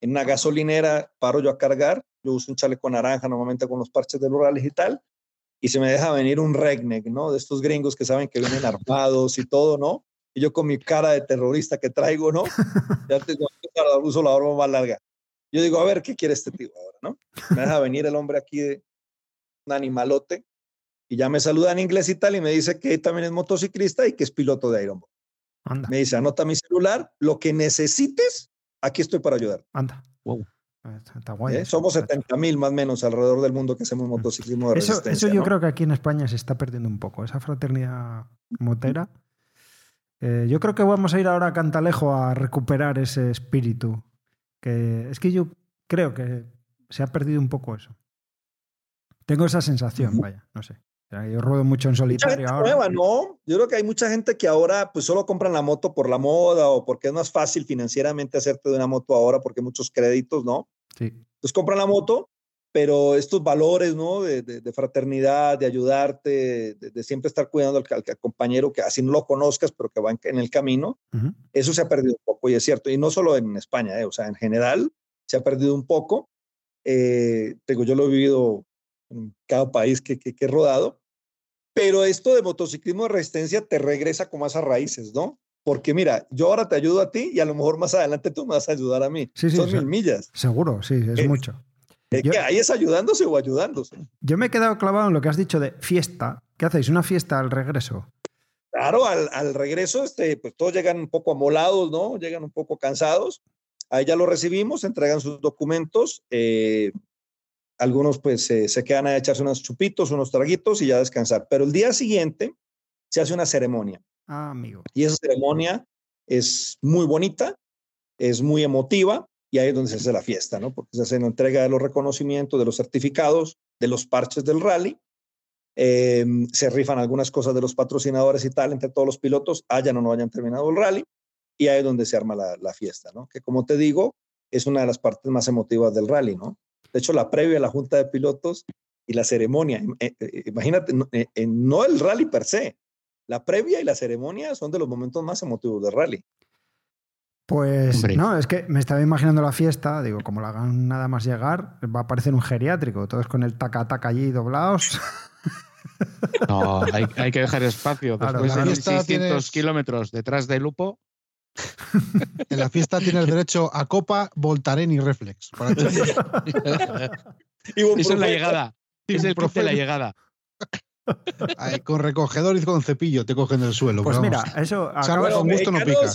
en una gasolinera paro yo a cargar, yo uso un chaleco naranja normalmente con los parches de rurales y tal, y se me deja venir un redneck, ¿no? De estos gringos que saben que vienen armados y todo, ¿no? Y yo con mi cara de terrorista que traigo, ¿no? Ya te uso la barba más larga. Yo digo, a ver, ¿qué quiere este tipo ahora, no? Me deja venir el hombre aquí de un animalote y ya me saluda en inglés y tal y me dice que también es motociclista y que es piloto de Iron Anda. Me dice, anota mi celular, lo que necesites, aquí estoy para ayudar. Anda. Wow. Está guay, ¿Eh? Somos 70 mil más o menos alrededor del mundo que hacemos motociclismo de eso, resistencia. Eso yo ¿no? creo que aquí en España se está perdiendo un poco, esa fraternidad motera. Eh, yo creo que vamos a ir ahora a Cantalejo a recuperar ese espíritu. Que es que yo creo que se ha perdido un poco eso. Tengo esa sensación, vaya, no sé. Yo ruedo mucho en solitario ahora. Nueva, ¿no? Yo creo que hay mucha gente que ahora pues solo compran la moto por la moda o porque es más fácil financieramente hacerte de una moto ahora porque hay muchos créditos, ¿no? Sí. Entonces compran la moto pero estos valores, ¿no? De, de, fraternidad, de ayudarte, de, siempre estar cuidando al, al, compañero que así no lo conozcas, pero que va en, el camino, eso se ha perdido un poco y es cierto. Y no solo en España, ¿eh? o sea, en general se ha perdido un poco. Eh, digo, yo lo he vivido en cada país que, que, que, he rodado, pero esto de motociclismo de resistencia te regresa como a esas raíces, ¿no? Porque mira, yo ahora te ayudo a ti y a lo mejor más adelante tú me vas a ayudar a mí. Sí, sí, Son mil millas. Seguro, sí, es Eh, mucho. Yo- que ahí es ayudándose o ayudándose. Yo me he quedado clavado en lo que has dicho de fiesta. ¿Qué hacéis? ¿Una fiesta al regreso? Claro, al, al regreso, este, pues todos llegan un poco amolados, ¿no? Llegan un poco cansados. Ahí ya lo recibimos, entregan sus documentos. eh, algunos pues eh, se quedan a echarse unos chupitos, unos traguitos y ya descansar. Pero el día siguiente se hace una ceremonia. Ah, amigo. Y esa ceremonia es muy bonita, es muy emotiva y ahí es donde se hace la fiesta, ¿no? Porque se hace la entrega de los reconocimientos, de los certificados, de los parches del rally. Eh, se rifan algunas cosas de los patrocinadores y tal entre todos los pilotos, hayan o no hayan terminado el rally. Y ahí es donde se arma la, la fiesta, ¿no? Que como te digo, es una de las partes más emotivas del rally, ¿no? De hecho, la previa, la junta de pilotos y la ceremonia, eh, eh, imagínate, no, eh, no el rally per se, la previa y la ceremonia son de los momentos más emotivos del rally. Pues Hombre. no, es que me estaba imaginando la fiesta, digo, como la hagan nada más llegar, va a parecer un geriátrico, todos con el taca-taca allí doblados. No, hay, hay que dejar espacio. Claro, Después claro. de Esta 600 tienes- kilómetros detrás de Lupo, En la fiesta tienes derecho a copa, Voltaren y Reflex. Para. Y eso es la llegada. Es el de la llegada. Ay, con recogedor y con cepillo te cogen del suelo. Pues mira, vamos. eso Los con gusto no pica.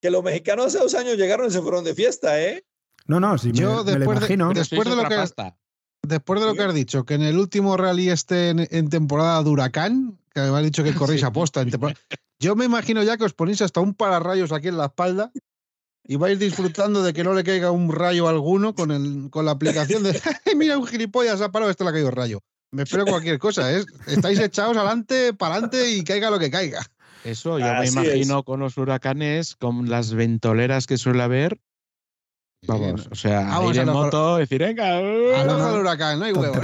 Que los mexicanos hace dos años llegaron y se fueron de fiesta, ¿eh? No, no, si me, Yo me lo después de- imagino. de- Después es lo que- pasta. Después de lo que has dicho, que en el último rally esté en, en temporada de huracán, que me has dicho que corréis a posta. en temporada- Yo me imagino ya que os ponéis hasta un pararrayos aquí en la espalda y vais disfrutando de que no le caiga un rayo alguno con, el, con la aplicación de mira un gilipollas ha parado, esto le ha caído rayo. Me espero cualquier cosa, ¿eh? Estáis echados adelante, para adelante y caiga lo que caiga. Eso yo Así me imagino con los huracanes, con las ventoleras que suele haber. Vamos, o sea, Vamos ir a en moto, decir, venga. Al del huracán, no hay huevo.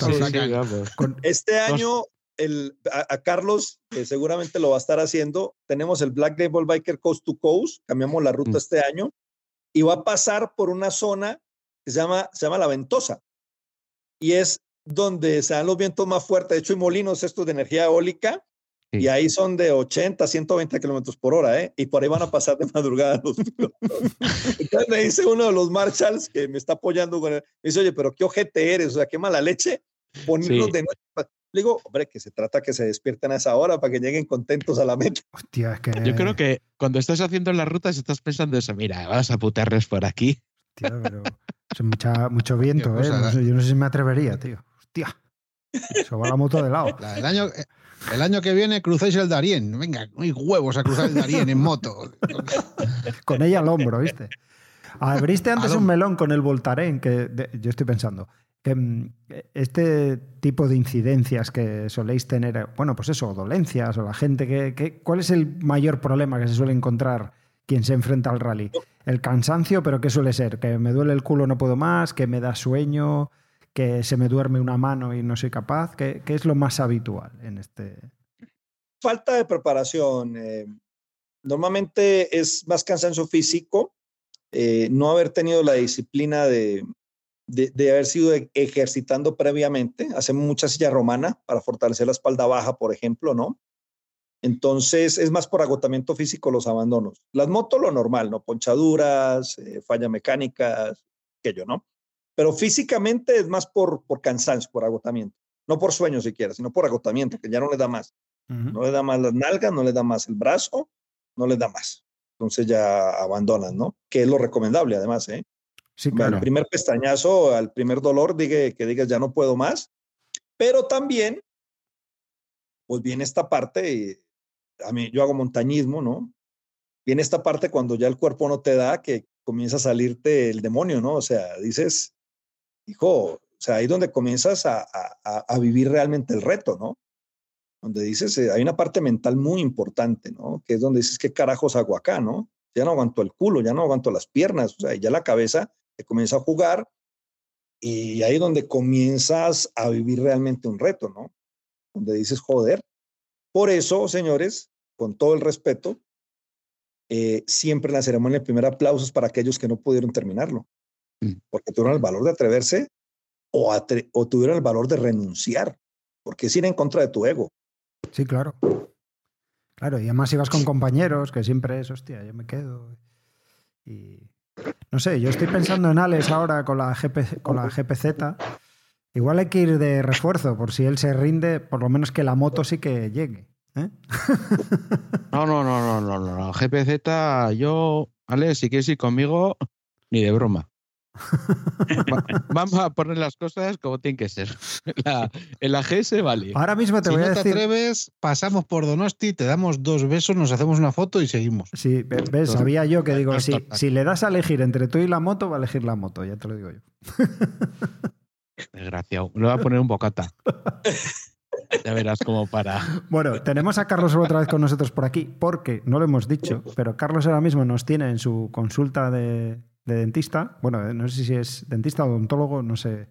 Sí, sí. Con- Este año, el, a, a Carlos eh, seguramente lo va a estar haciendo. Tenemos el Black Label Biker Coast to Coast, cambiamos la ruta Mm. este año y va a pasar por una zona que se llama, se llama La Ventosa y es donde se dan los vientos más fuertes. De hecho, hay molinos estos de energía eólica Sí. y ahí son de 80, 120 kilómetros por hora, ¿eh? Y por ahí van a pasar de madrugada los pilotos. Entonces me dice uno de los Marshalls que me está apoyando con él, me dice, oye, pero qué ojete eres, o sea, qué mala leche ponernos Sí. de noche. Pa-". Le digo, hombre, que se trata que se despierten a esa hora para que lleguen contentos a la meta. Hostia, es que. Yo creo que cuando estás haciendo las rutas estás pensando eso, mira, vamos a putarles por aquí. Hostia, pero es mucha- mucho viento, ¿eh? No sé, yo no sé si me atrevería, tío. Hostia. Eso va la moto de lado. La- El año, el año que viene cruzáis el Darién. Venga, no hay huevos a cruzar el Darién en moto. Con ella al hombro, ¿viste? Abriste antes un melón con el Voltaren, que de- yo estoy pensando que mm, este tipo de incidencias que soléis tener, bueno, pues eso, dolencias o la gente que, que- ¿Cuál es el mayor problema que se suele encontrar quien se enfrenta al rally? El cansancio, pero ¿qué suele ser? Que me duele el culo, no puedo más, que me da sueño, que se me duerme una mano y no soy capaz. ¿Qué, qué es lo más habitual en este...? Falta de preparación. eh, normalmente es más cansancio físico, eh, no haber tenido la disciplina de, de, de haber sido e- ejercitando previamente. Hacemos mucha silla romana para fortalecer la espalda baja, por ejemplo, ¿no? Entonces es más por agotamiento físico los abandonos. Las motos lo normal, ¿no? Ponchaduras, eh, fallas mecánicas, aquello, ¿no? Pero físicamente es más por, por cansancio, por agotamiento. No por sueño siquiera, sino por agotamiento, que ya no le da más. No le da más las nalgas, no le da más el brazo, no le da más. Entonces ya abandonan, ¿no? Que es lo recomendable, además, ¿eh? Sí, Al claro. primer pestañazo, al primer dolor, diga, que digas ya no puedo más. Pero también, pues viene esta parte, y a mí yo hago montañismo, ¿no? Viene esta parte cuando ya el cuerpo no te da, que comienza a salirte el demonio, ¿no? O sea, dices, hijo, o sea, ahí es donde comienzas a, a- a- a vivir realmente el reto, ¿no? Donde dices, eh, hay una parte mental muy importante, ¿no? Que es donde dices, ¿qué carajos hago acá, no? Ya no aguanto el culo, ya no aguanto las piernas, o sea, ya la cabeza te comienza a jugar Y ahí es donde comienzas a vivir realmente un reto, ¿no? Donde dices, joder. Por eso, señores, con todo el respeto, eh, siempre en la ceremonia el primer aplauso es para aquellos que no pudieron terminarlo, Mm. porque tuvieron el valor de atreverse o, atre- o tuvieron el valor de renunciar, porque es ir en contra de tu ego. Sí, claro. Claro, y además ibas con compañeros, que siempre es, hostia, yo me quedo. Y no sé, yo estoy pensando en Alex ahora con la, GP, con la GPZ. Igual hay que ir de refuerzo, por si él se rinde, por lo menos que la moto sí que llegue. ¿eh? No, no, no, no, no, no. GPZ, yo, Ale, si quieres ir conmigo, ni de broma. Va- vamos a poner las cosas como tienen que ser. La, en la GS vale. Ahora mismo te si voy no a te decir. atreves, pasamos por Donosti, te damos dos besos, nos hacemos una foto y seguimos. Sí, ve- ves, Dos- sabía yo que digo, si, si le das a elegir entre tú y la moto, va a elegir la moto, ya te lo digo yo. Desgraciado. Le voy a poner un bocata. Ya verás cómo para. Bueno, tenemos a Carlos otra vez con nosotros por aquí, porque no lo hemos dicho, pero Carlos ahora mismo nos tiene en su consulta de, de dentista. Bueno, eh, no sé si es dentista o odontólogo, no sé.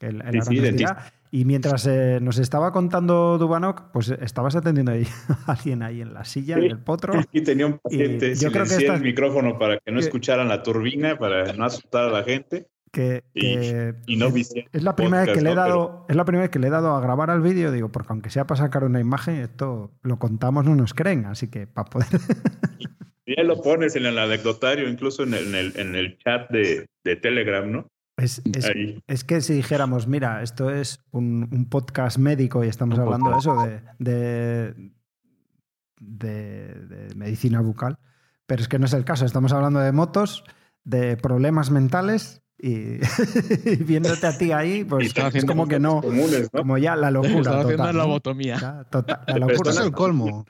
Sí, sí, dentista. dirá. Y mientras eh, nos estaba contando Dubanok, pues eh, estabas atendiendo ahí a alguien ahí en la silla, en el potro. Aquí tenía un paciente, Y yo creo que esta- el micrófono para que no que- escucharan la turbina, para no asustar a la gente. Que, Y- que y no es, la primera vez que le he dado, es la primera vez que le he dado a grabar al vídeo, digo, porque aunque sea para sacar una imagen, esto lo contamos, no nos creen, así que para poder Ya lo pones en el anecdotario, incluso en el, en el, en el chat de, de Telegram, ¿no? Es, es- es que si dijéramos, mira, esto es un, un podcast médico y estamos Un hablando de eso, de, de, medicina bucal, pero es que no es el caso, estamos hablando de motos, de problemas mentales y, y viéndote a ti ahí, pues es como que no, comunes, ¿no? como ya la locura. Estaba haciendo total, la lobotomía. Total, la Pero locura. Es el colmo.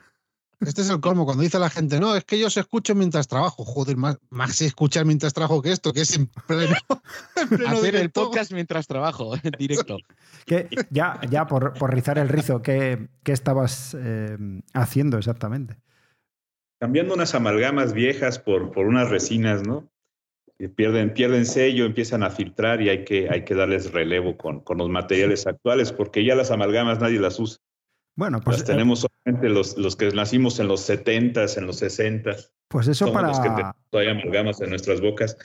Este es el colmo. Cuando dice la gente, no, es que yo se escucho mientras trabajo. Joder, más, más escuchar mientras trabajo que esto, que es en pleno. en pleno Hacer el podcast mientras trabajo en directo. ¿Qué- ya, ya por, por rizar el rizo, ¿qué, qué estabas eh, haciendo exactamente? Cambiando unas amalgamas viejas por, por unas resinas, ¿no? Que pierden, pierden sello, empiezan a filtrar y hay que, hay que darles relevo con, con los materiales actuales, porque ya las amalgamas nadie las usa. Bueno, pues, las eh, tenemos solamente los, los que nacimos en los 70s, en los 60s. pues eso Somos los que para tenemos todavía amalgamas en nuestras bocas.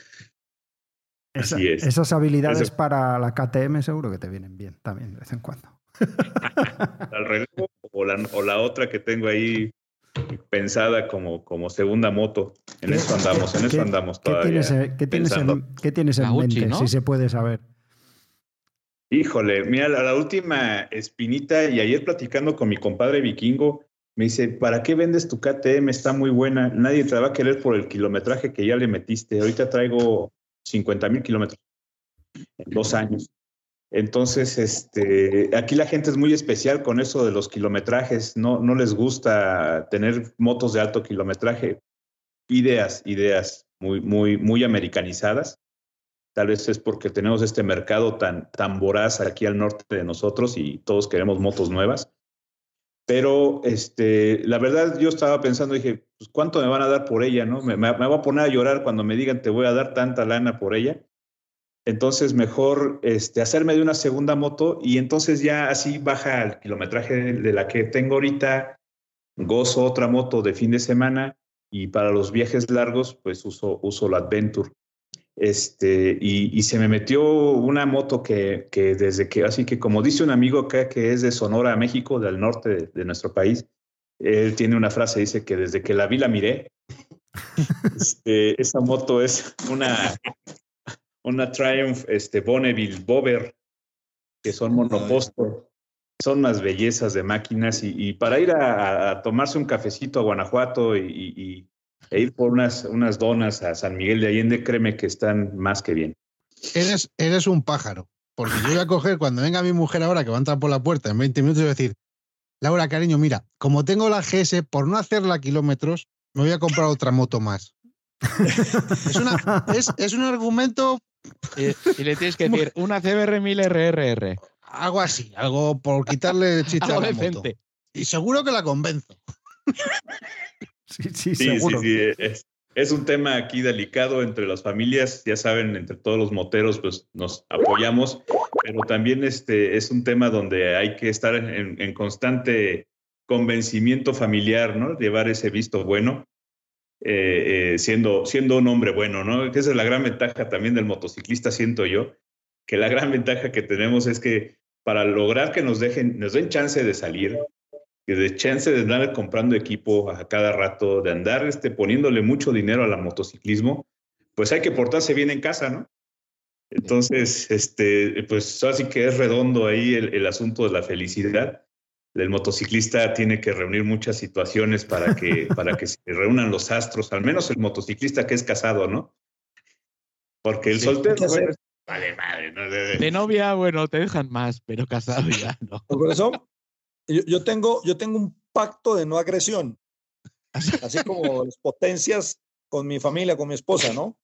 esa- así es. esas habilidades Eso. para la KTM seguro que te vienen bien también de vez en cuando. Al relevo o la, o la otra que tengo ahí pensada como, como segunda moto. En ¿Qué- eso andamos, en eso andamos ¿Qué todavía. tienes, qué tienes en, qué tienes en Uchi, mente? ¿no? Si se puede saber. Híjole, mira, la, última espinita, y ayer platicando con mi compadre vikingo, me dice, ¿para qué vendes tu KTM? Está muy buena. Nadie te va a querer por el kilometraje que ya le metiste. Ahorita traigo 50 mil kilómetros en dos años. Entonces, este, aquí la gente es muy especial con eso de los kilometrajes. No, no les gusta tener motos de alto kilometraje. Ideas, ideas muy, muy, muy americanizadas. Tal vez es porque tenemos este mercado tan, tan voraz aquí al norte de nosotros y todos queremos motos nuevas. Pero este, la verdad, yo estaba pensando, dije, pues, ¿cuánto me van a dar por ella? ¿no? Me, me, voy a poner a llorar cuando me digan, te voy a dar tanta lana por ella. Entonces, mejor este, hacerme de una segunda moto y entonces ya así baja el kilometraje de, de la que tengo ahorita, gozo otra moto de fin de semana y para los viajes largos, pues uso, uso la Adventure. Este, y, y se me metió una moto que, que desde que, así que como dice un amigo acá que es de Sonora, México, del norte de, de nuestro país, él tiene una frase, dice que desde que la vi la miré. Este, esa moto es una, una Triumph este, Bonneville Bover, que son monoposto. Son unas bellezas de máquinas y, y para ir a, a, tomarse un cafecito a Guanajuato y, y, e ir por unas, unas donas a San Miguel de Allende, créeme que están más que bien. Eres, eres un pájaro, porque yo voy a coger cuando venga mi mujer ahora que va a entrar por la puerta en 20 minutos y voy a decir, Laura, cariño, mira, como tengo la GS, por no hacerla kilómetros, me voy a comprar otra moto más. es, una, es, es, un argumento. Y, y, le tienes que decir una CBR 1000 RRR. Algo así, algo por quitarle chicha algo a la moto. Y seguro que la convenzo. Sí, sí, Sí, seguro. sí, sí. Es, es un tema aquí delicado entre las familias, ya saben, entre todos los moteros, pues nos apoyamos, pero también este es un tema donde hay que estar en, constante convencimiento familiar, ¿no? Llevar ese visto bueno, eh, eh, siendo, siendo un hombre bueno, ¿no? Que esa es la gran ventaja también del motociclista, siento yo, que la gran ventaja que tenemos es que para lograr que nos dejen, nos den chance de salir, que de chance de andar comprando equipo a cada rato, de andar este, poniéndole mucho dinero al motociclismo, pues hay que portarse bien en casa, ¿no? Entonces, este, pues así que es redondo ahí el, el, asunto de la felicidad. El motociclista tiene que reunir muchas situaciones para que, para que se reúnan los astros, al menos el motociclista que es casado, ¿no? Porque el soltero, vale, madre, ¿no? De, novia, bueno, te dejan más, pero casado ya no. Por eso, yo, tengo, yo tengo un pacto de no agresión, así como las potencias con mi familia, con mi esposa, ¿no?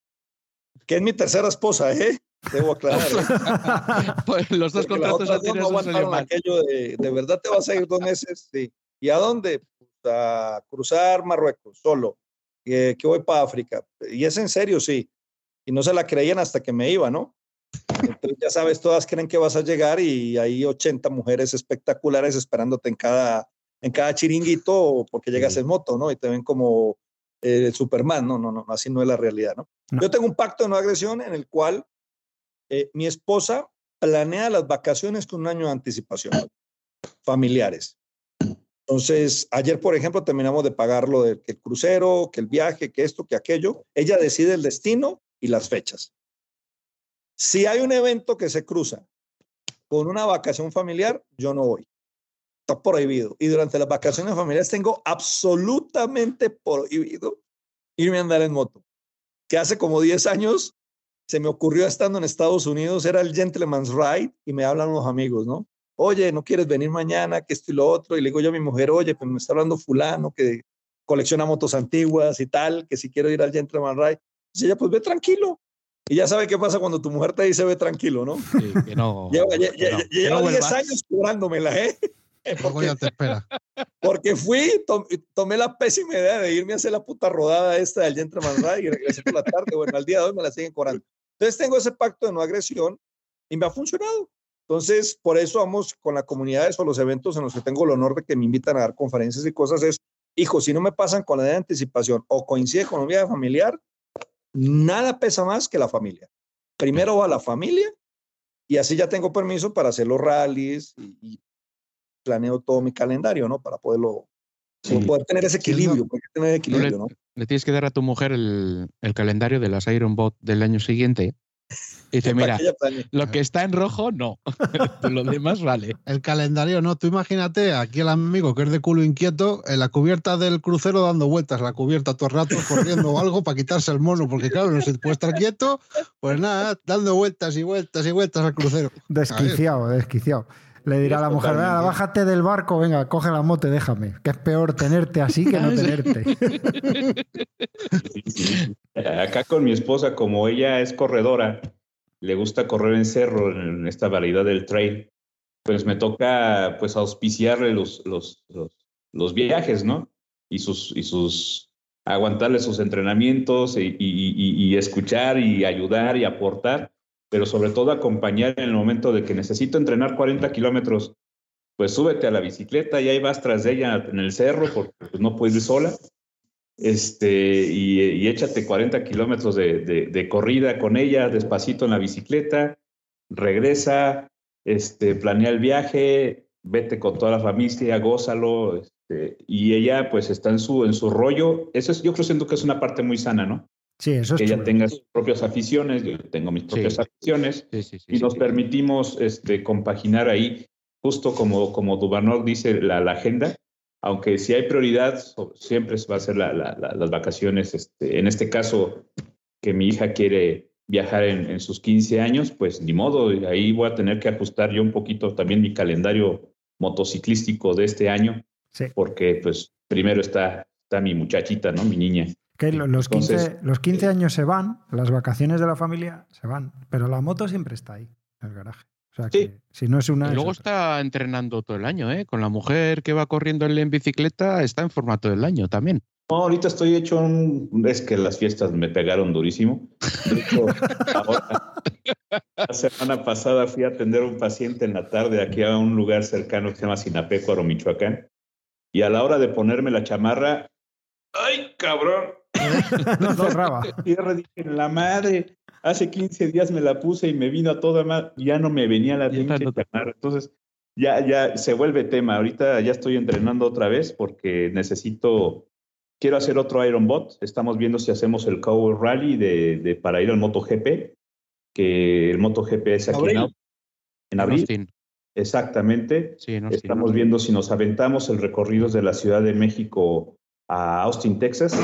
Que es mi tercera esposa, ¿eh? Debo aclarar. pues los dos contratos no, no aguantaron aquello de, de verdad te vas a ir dos meses, sí. ¿Y a dónde? A cruzar Marruecos, solo. Que, que voy para África. Y es en serio, sí. Y no se la creían hasta que me iba, ¿no? Entonces, ya sabes, todas creen que vas a llegar y hay 80 mujeres espectaculares esperándote en cada, en cada chiringuito porque llegas en moto, ¿no? Y te ven como eh, Superman, no, no, no, así no es la realidad, ¿no? Yo tengo un pacto de no agresión en el cual eh, mi esposa planea las vacaciones con un año de anticipación, familiares. Entonces, ayer, por ejemplo, terminamos de pagar lo del crucero, que el viaje, que esto, que aquello. Ella decide el destino y las fechas. Si hay un evento que se cruza con una vacación familiar, yo no voy. Está prohibido. Y durante las vacaciones familiares tengo absolutamente prohibido irme a andar en moto. Que hace como 10 años se me ocurrió estando en Estados Unidos, era el Gentleman's Ride, y me hablan los amigos, ¿no? Oye, ¿no quieres venir mañana? Que esto y lo otro. Y le digo yo a mi mujer, oye, pues me está hablando fulano que colecciona motos antiguas y tal, que si quiero ir al Gentleman's Ride. Dice ella, pues ve tranquilo. Y ya sabe qué pasa cuando tu mujer te dice ve tranquilo, ¿no? Sí, que no. lleva, 10 años curándomela, ¿eh? Porque, te espera. porque fui, tomé la pésima idea de irme a hacer la puta rodada esta del Gentleman Ride y regresé por la tarde. Bueno, al día de hoy me la siguen cobrando. Entonces tengo ese pacto de no agresión y me ha funcionado. Entonces, por eso vamos con la comunidad o los eventos en los que tengo el honor de que me invitan a dar conferencias y cosas. Es, hijo, si no me pasan con la de anticipación o coincide con un viaje familiar, Nada pesa más que la familia. Primero va la familia y así ya tengo permiso para hacer los rallies y, planeo todo mi calendario, ¿no? Para poderlo, poder tener ese equilibrio, tener equilibrio, le, ¿no? Le tienes que dar a tu mujer el, el calendario de las Iron Bot del año siguiente y dice, mira, lo que está en rojo, no. lo demás vale. El calendario, no. Tú imagínate aquí el amigo que es de culo inquieto en la cubierta del crucero dando vueltas, la cubierta todo el rato corriendo o algo para quitarse el mono, porque claro, no se puede estar quieto, pues nada, dando vueltas y vueltas y vueltas al crucero. Desquiciado, desquiciado. Le dirá a la mujer, bájate del barco, venga, coge la moto y déjame. Que es peor tenerte así que no tenerte. Acá con mi esposa, como ella es corredora, le gusta correr en cerro, en esta variedad del trail, pues me toca pues auspiciarle los, los, los, viajes, ¿no? Y sus, y sus, aguantarle sus entrenamientos y, y, escuchar y ayudar y aportar, pero sobre todo acompañar en el momento de que necesito entrenar 40 kilómetros, pues súbete a la bicicleta y ahí vas tras de ella en el cerro porque pues, no puedes ir sola este, y, échate 40 kilómetros de, corrida con ella, despacito en la bicicleta, regresa, este, planea el viaje, vete con toda la familia, gózalo, este, y ella pues está en su, en su rollo. Eso es, yo creo siento que es una parte muy sana, ¿no? Sí, eso es Que ella tenga sus propias aficiones, yo tengo mis propias aficiones, y nos permitimos este, compaginar ahí, justo como, como Dubanor dice, la, la agenda, aunque si hay prioridad, siempre va a ser las vacaciones. Este, en este caso, que mi hija quiere viajar en, sus 15 años, pues ni modo, ahí voy a tener que ajustar yo un poquito también mi calendario motociclístico de este año, porque pues primero está, está mi muchachita, ¿no? Mi niña. Que los, 15, los 15 años se van, las vacaciones de la familia se van, pero la moto siempre está ahí, en el garaje. O sea, que si no es una. Y luego está entrenando todo el año, ¿eh? Con la mujer que va corriendo en bicicleta, está en formato del año también. No, ahorita estoy hecho un... Es que las fiestas me pegaron durísimo. De hecho, ahora, la semana pasada fui a atender a un paciente en la tarde aquí a un lugar cercano que se llama Sinapecuaro, Michoacán. Y a la hora de ponerme la chamarra, ¡ay, cabrón! no cerraba. Tierra, dije, la madre, hace 15 días me la puse y me vino a toda más, ya no me venía la pinche chamarra. Entonces, ya, ya se vuelve tema. Ahorita ya estoy entrenando otra vez porque necesito quiero hacer otro Iron Bot. Estamos viendo si hacemos el Cow Rally de, de, para ir al MotoGP, que el MotoGP es aquí ¿Abril? en, abril. Austin. Exactamente. Sí, Austin. Estamos viendo si nos aventamos el recorrido de la Ciudad de México a Austin, Texas,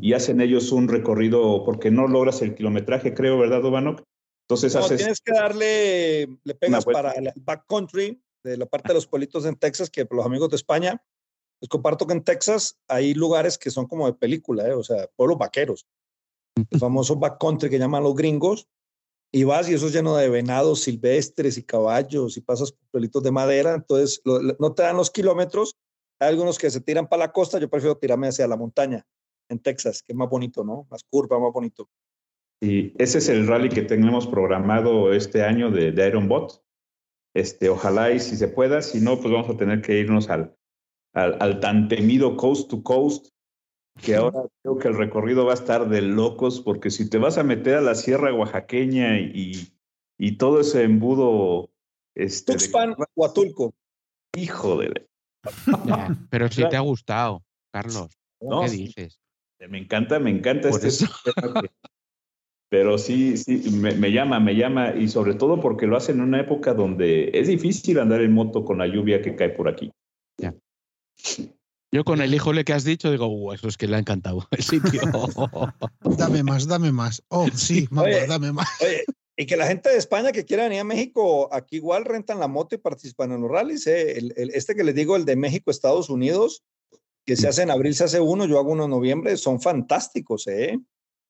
y hacen ellos un recorrido porque no logras el kilometraje, creo, ¿verdad, Obanok? Entonces No, haces tienes que darle, le pegas para el backcountry de la parte de los pueblitos en Texas, que los amigos de España, les comparto que en Texas hay lugares que son como de película, ¿eh? o sea, pueblos vaqueros. El famoso backcountry que llaman los gringos. Y vas y eso es lleno de venados silvestres y caballos y pasas por pueblitos de madera. Entonces, lo- no te dan los kilómetros. Hay algunos que se tiran para la costa. Yo prefiero tirarme hacia la montaña en Texas, que es más bonito, ¿no? Más curva, más bonito. Y ese es el rally que tenemos programado este año de, de Iron Bot. Este, ojalá y si se pueda, si no, pues vamos a tener que irnos al, al, al tan temido Coast to Coast, que ahora creo que el recorrido va a estar de locos, porque si te vas a meter a la Sierra Oaxaqueña y, y todo ese embudo... Este, de- Tuxpan, Huatulco. hijo de... Ya, pero si te ha gustado, Carlos. No, ¿Qué dices? Me encanta, me encanta Por este que- Pero sí, sí, me, me llama, me llama, y sobre todo porque lo hacen en una época donde es difícil andar en moto con la lluvia que cae por aquí. Yo con el híjole que has dicho digo, "Uh, eso es que le ha encantado el sitio. Dame más, dame más. Oh, sí, mamá, Oye. dame más. Oye, y que la gente de España que quiera venir a México, aquí igual rentan la moto y participan en los rallies. ¿eh? El- el- este que les digo, el de México, Estados Unidos, que se hace en abril, se hace uno, yo hago uno en noviembre, son fantásticos. ¿eh?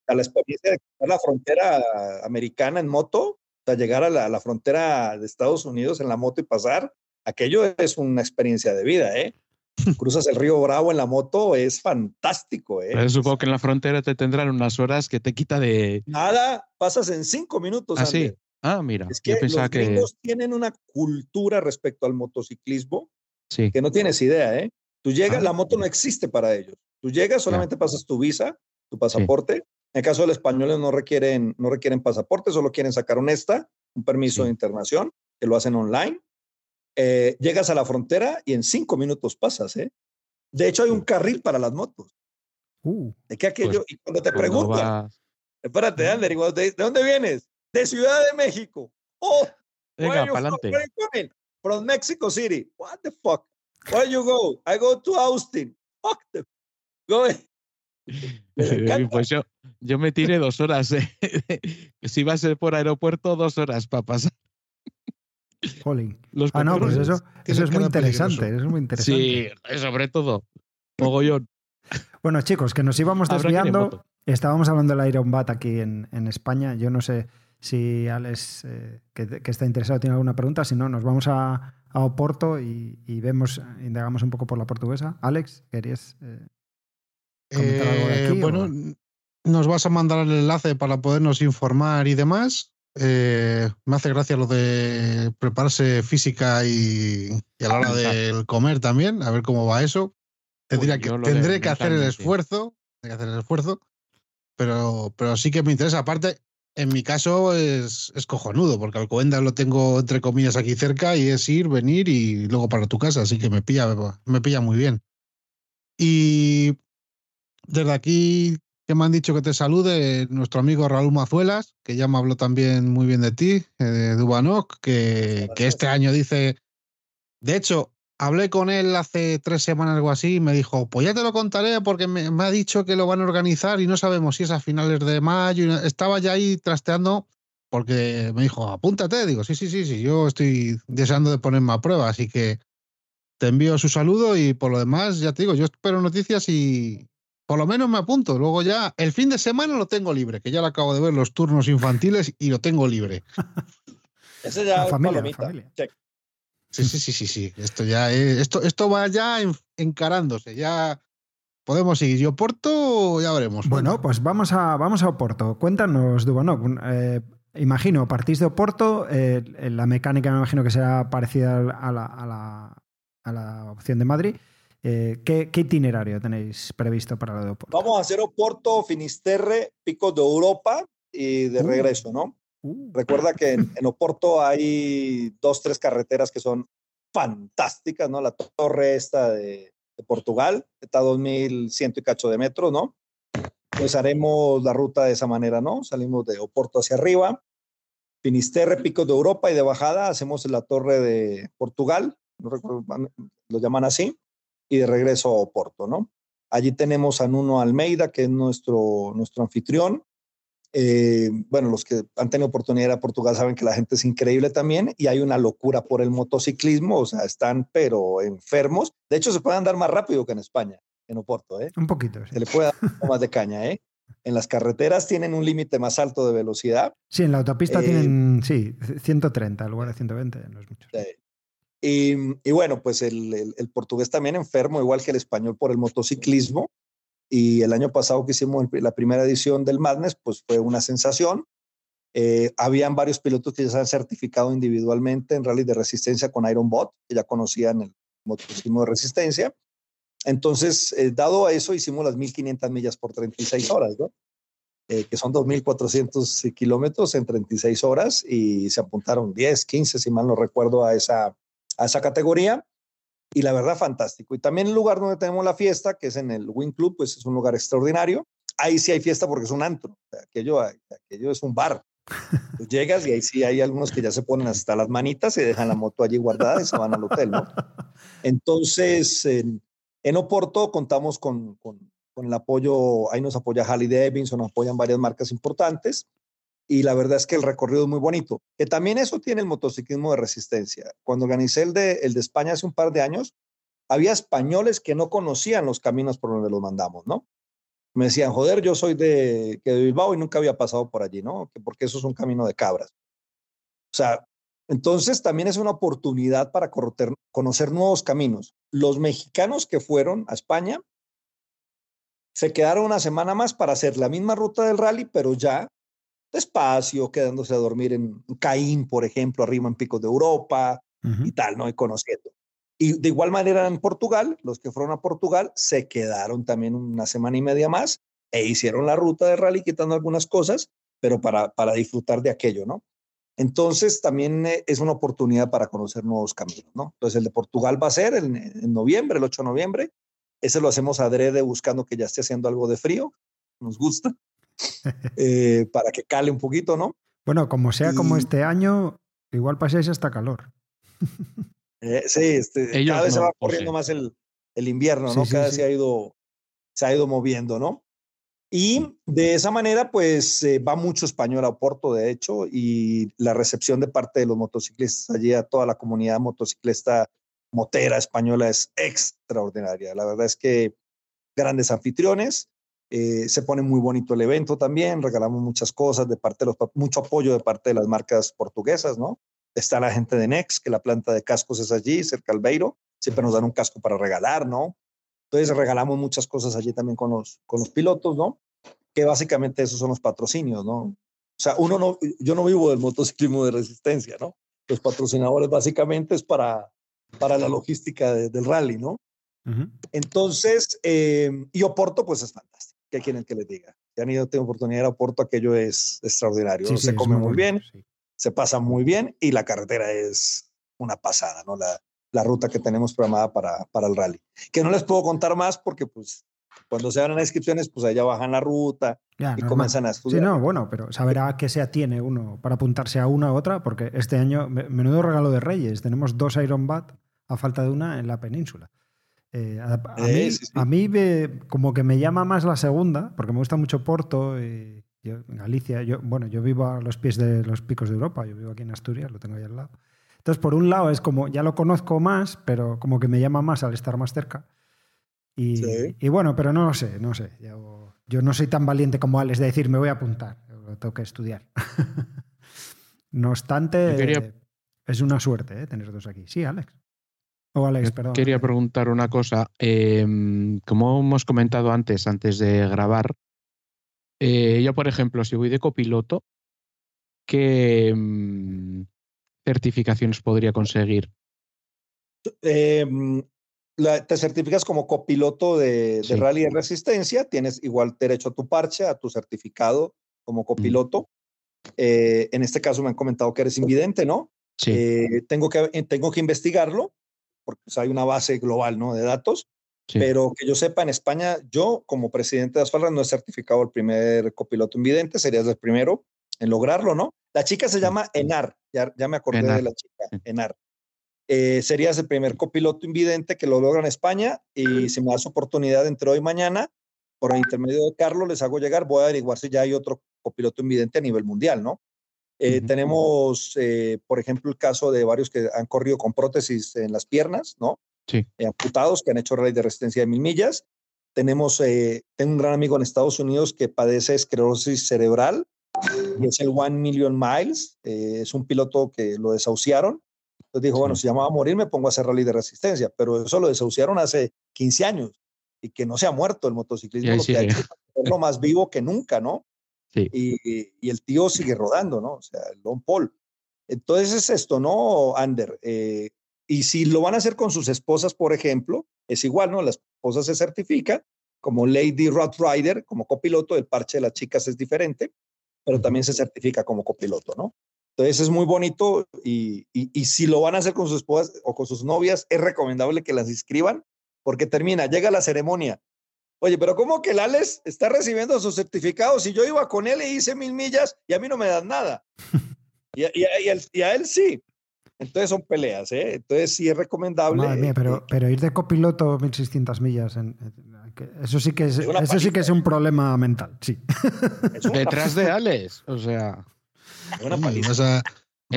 A la experiencia de cruzar la frontera americana en moto, o sea, llegar a la, a la frontera de Estados Unidos en la moto y pasar, aquello es una experiencia de vida. ¿eh? Cruzas el río Bravo en la moto, es fantástico. ¿eh? Pero supongo que en la frontera te tendrán unas horas que te quita de. Nada, pasas en cinco minutos. Ah, sí. Ah, mira. Es que yo pensaba los que. tienen una cultura respecto al motociclismo Sí. que no tienes idea, ¿eh? Tú llegas, Ah. la moto no existe para ellos. Tú llegas, solamente pasas tu visa, tu pasaporte. En el caso de los españoles no requieren, no requieren pasaporte, solo quieren sacar un ESTA, un permiso Sí. de internación, que lo hacen online. Eh, llegas a la frontera y en cinco minutos pasas, ¿eh? De hecho, hay un carril para las motos. Uh, Es que aquello, y cuando te Cuando preguntan, espérate, Ander, y cuando te dicen, ¿de dónde vienes? De Ciudad de México. Oh, Venga, para adelante. From Mexico City. What the fuck? Where you go? I go to Austin. Fuck the go. Pues yo, yo me tiré dos horas. eh. si va a ser por aeropuerto, dos horas para pasar. jolín. Los Ah, no, pues eso, eso es muy interesante. peligroso. Eso es muy interesante. Sí, eh, sobre todo. Mogollón. Bueno, chicos, que nos íbamos desviando. Estábamos hablando del Iron Bat aquí en, en España. Yo no sé si Alex, eh, que, que está interesado, tiene alguna pregunta. Si no, nos vamos a, a Oporto y, y vemos, indagamos un poco por la portuguesa. Alex, ¿querías eh, comentar algo de Eh, aquí? bueno, o- nos vas a mandar el enlace para podernos informar y demás. Eh, me hace gracia lo de prepararse física y, y a la hora del comer también, a ver cómo va eso. Tendría Uy, que, tendré que hacer el esfuerzo, tendré que hacer el esfuerzo, pero, pero sí que me interesa. Aparte, en mi caso es, es cojonudo, porque Alcobendas lo tengo entre comillas aquí cerca y es ir, venir y luego para tu casa, así que me pilla, me pilla muy bien. Y desde aquí que me han dicho que te salude nuestro amigo Raúl Mazuelas, que ya me habló también muy bien de ti, eh, de Dubanok, que, que este año dice, de hecho, hablé con él hace tres semanas o algo así y me dijo, pues ya te lo contaré porque me, me ha dicho que lo van a organizar y no sabemos si es a finales de mayo. y Estaba ya ahí trasteando porque me dijo, apúntate. Digo, sí, sí, sí, sí, yo estoy deseando de ponerme a prueba, así que te envío su saludo y por lo demás, ya te digo, yo espero noticias y por lo menos me apunto. Luego ya, el fin de semana lo tengo libre, que ya lo acabo de ver los turnos infantiles y lo tengo libre. Ese ya La es familia, palomita. familia. Check. Sí, sí, sí, sí, sí. Esto ya es- esto, esto va ya en- encarándose. Ya podemos seguir. Yo Oporto, ya veremos. Bueno, pues vamos a, vamos a Oporto. Cuéntanos, Dubanok. Eh, imagino, partís de Oporto, eh, la mecánica me imagino que será parecida a la, a la, a la opción de Madrid. Eh, ¿qué, ¿qué, itinerario tenéis previsto para lo de Oporto? Vamos a hacer Oporto, Finisterre, Picos de Europa y de uh. regreso, ¿no? Uh. Recuerda que en, Oporto hay dos, tres carreteras que son fantásticas, ¿no? La torre esta de, de Portugal, está a 2100 y cacho de metros, ¿no? Pues haremos la ruta de esa manera, ¿no? Salimos de Oporto hacia arriba, Finisterre, Picos de Europa y de bajada hacemos la torre de Portugal, no recuerdo, lo llaman así, y de regreso a Oporto, ¿no? Allí tenemos a Nuno Almeida, que es nuestro, nuestro anfitrión. Eh, bueno, los que han tenido oportunidad de ir a Portugal saben que la gente es increíble también y hay una locura por el motociclismo, o sea, están pero enfermos. De hecho, se pueden andar más rápido que en España, en Oporto, ¿eh? Un poquito. Sí. Se le puede dar más de caña, ¿eh? En las carreteras tienen un límite más alto de velocidad. Sí, en la autopista eh, tienen, sí, 130 en lugar de 120, no es mucho. Y, y, bueno, pues el, el, el, portugués también enfermo, igual que el español, por el motociclismo. Y el año pasado que hicimos la primera edición del Madness, pues fue una sensación. Eh, habían varios pilotos que ya se han certificado individualmente en rally de resistencia con Iron Bot, que ya conocían el motociclismo de resistencia. Entonces, eh, dado a eso, hicimos las 1500 millas por 36 horas, ¿no? Eh, que son 2.400 kilómetros en 36 horas y se apuntaron 10, 15, si mal no recuerdo, a esa, a esa categoría. Y la verdad, fantástico. Y también el lugar donde tenemos la fiesta, que es en el Wing Club, pues es un lugar extraordinario. Ahí sí hay fiesta porque es un antro. Aquello, aquello es un bar. Llegas y ahí sí hay algunos que ya se ponen hasta las manitas y dejan la moto allí guardada y se van al hotel. Entonces, en, en Oporto contamos con, con, con, el apoyo, ahí nos apoya Harley Davidson, nos apoyan varias marcas importantes y la verdad es que el recorrido es muy bonito. Que también eso tiene el motociclismo de resistencia. Cuando organicé el de, el de España hace un par de años, había españoles que no conocían los caminos por donde los mandamos, ¿no? Me decían, joder, yo soy de, de Bilbao y nunca había pasado por allí, ¿no? Que porque eso es un camino de cabras. O sea, entonces también es una oportunidad para conocer nuevos caminos. Los mexicanos que fueron a España se quedaron una semana más para hacer la misma ruta del rally, pero ya despacio, quedándose a dormir en Caín, por ejemplo, arriba en Picos de Europa uh -huh. y tal, ¿no? Y conociendo. Y de igual manera en Portugal, los que fueron a Portugal se quedaron también una semana y media más e hicieron la ruta de rally quitando algunas cosas, pero para, para disfrutar de aquello, ¿no? Entonces también eh, es una oportunidad para conocer nuevos caminos, ¿no? Entonces el de Portugal va a ser en, en noviembre, el 8 de noviembre. Ese lo hacemos adrede buscando que ya esté haciendo algo de frío. Nos gusta. Eh, para que cale un poquito, ¿no? Bueno, como sea y... como este año, igual paséis hasta calor. eh, sí, este, Ellos cada vez no, se va corriendo sí. más el, el, invierno, ¿no? Sí, cada vez se ha ido se ha ido moviendo, ¿no? Y de esa manera, pues eh, va mucho español a Oporto, de hecho, y la recepción de parte de los motociclistas allí a toda la comunidad motociclista motera española es extraordinaria. La verdad es que grandes anfitriones, eh, se pone muy bonito el evento también, regalamos muchas cosas de parte de los, mucho apoyo de parte de las marcas portuguesas, ¿no? Está la gente de Nex, que la planta de cascos es allí, cerca al Beiro, siempre nos dan un casco para regalar, ¿no? Entonces regalamos muchas cosas allí también con los, con los pilotos, ¿no? Que básicamente esos son los patrocinios, ¿no? O sea, uno no, yo no vivo del motociclismo de resistencia, ¿no? Los patrocinadores básicamente es para, para la logística de, del rally, ¿no? Uh -huh. Entonces, eh, y Oporto, pues es fantástico. ¿Qué quieren que les diga? Si han ido, tengo oportunidad de ir a Oporto, aquello es extraordinario. Sí, se sí, come muy, muy bien, sí. se pasa muy bien y la carretera es una pasada, ¿no? La, la ruta que tenemos programada para, para el rally. Que no les puedo contar más porque, pues, cuando se abran las inscripciones, pues allá bajan la ruta ya, y normal. comienzan a estudiar. Sí, no, bueno, pero saber a qué se atiene uno para apuntarse a una u otra, porque este año, menudo regalo de Reyes, tenemos dos Iron Bat a falta de una en la península. Eh, a, a, eh, mí, sí, sí. a mí me, como que me llama más la segunda, porque me gusta mucho Porto y yo, Galicia. Yo, bueno, yo vivo a los pies de los picos de Europa, yo vivo aquí en Asturias, lo tengo ahí al lado. Entonces, por un lado es como, ya lo conozco más, pero como que me llama más al estar más cerca. Y, sí. y bueno, pero no lo sé, no sé. Yo, yo, no soy tan valiente como Alex de decir, me voy a apuntar, lo tengo que estudiar. no obstante, quería... es una suerte ¿eh? tener dos aquí. Sí, Alex. O Alex, perdón. Quería preguntar una cosa. Em, como hemos comentado antes, antes de grabar, eh, yo, por ejemplo, si voy de copiloto, ¿qué em, certificaciones podría conseguir? Em, la- te certificas como copiloto de, rally de resistencia, tienes igual derecho a tu parche, a tu certificado como copiloto. Eh, en este caso me han comentado que eres invidente, ¿no? Sí. Eh, tengo, que, eh, tengo que investigarlo, porque pues, hay una base global ¿no? de datos, sí. pero que yo sepa, en España, yo como presidente de Asfalra no he certificado el primer copiloto invidente, serías el primero en lograrlo, ¿no? La chica se llama Enar, ya, ya me acordé Enar. de la chica. Enar. Eh, serías el primer copiloto invidente que lo logra en España y si me das oportunidad entre hoy y mañana, por el intermedio de Carlos, les hago llegar, voy a averiguar si ya hay otro copiloto invidente a nivel mundial, ¿no? Eh, Ujú. Tenemos, eh, por ejemplo, el caso de varios que han corrido con prótesis en las piernas, ¿no? Sí. Eh, amputados que han hecho rally de resistencia de mil millas. Tenemos, eh, tengo un gran amigo en Estados Unidos que padece esclerosis cerebral y es el One Million Miles. eh, es un piloto que lo desahuciaron. Entonces dijo, bueno, Sí. si llamaba a morir, me pongo a hacer rally de resistencia, pero eso lo desahuciaron hace 15 años y que no se ha muerto el motociclismo, lo que ha hecho es lo más vivo que nunca, ¿no? Sí. y, y el tío sigue rodando, ¿no? O sea, el Don Paul. Entonces es esto, ¿no, Ander? Eh, y si lo van a hacer con sus esposas, por ejemplo, es igual, ¿no? La esposa se certifica como Lady Rider, como copiloto, el parche de las chicas es diferente, pero también se certifica como copiloto, ¿no? Entonces es muy bonito y, y, y si lo van a hacer con sus esposas o con sus novias, es recomendable que las inscriban porque termina, llega la ceremonia, Oye, pero ¿cómo que el Alex está recibiendo sus certificados? Si yo iba con él y hice mil millas y a mí no me dan nada. Y, a- y a- y a él- y a él sí. Entonces son peleas, ¿eh? Entonces sí es recomendable. Madre mía, eh, pero, pero ir de copiloto 1600 millas, en- en- eso sí que es, Es eso sí que es un problema mental, sí. Detrás de Alex. O sea, una Hombre, paliza. vas a-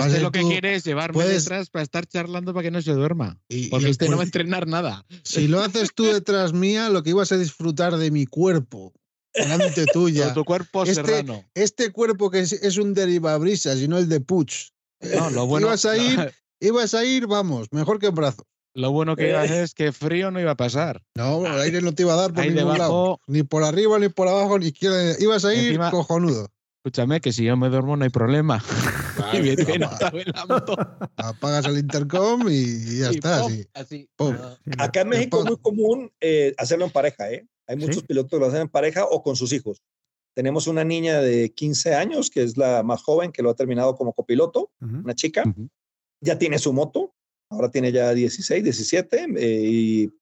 a este lo que tú- quiere es llevarme puedes- detrás para estar charlando para que no se duerma. y- Porque y este no va a pues, entrenar nada. Si lo haces tú detrás mía, lo que ibas a disfrutar de mi cuerpo, delante tuya. Tu cuerpo Este- serrano. Este cuerpo que es, es un derivabrisas y no el de Puch. No, lo bueno, ibas a ir, ibas a ir, vamos, mejor que en brazo. lo bueno que iba a hacer es que frío no iba a pasar. No, el aire no te iba a dar por Ahí ningún lado. Ni por arriba, ni por abajo, ni izquierda. Ibas a ir Encima- cojonudo. Escúchame, que si yo me duermo no hay problema. Y bien, la moto. Apagas el intercom y, ya Y está. pop, así. Ah, Acá en México es muy común eh, hacerlo en pareja, ¿eh? Hay muchos ¿Sí? pilotos que lo hacen en pareja o con sus hijos. Tenemos una niña de 15 años, que es la más joven, que lo ha terminado como copiloto, Ujú. una chica. Ujú. ya tiene su moto, ahora tiene ya 16, 17, eh, y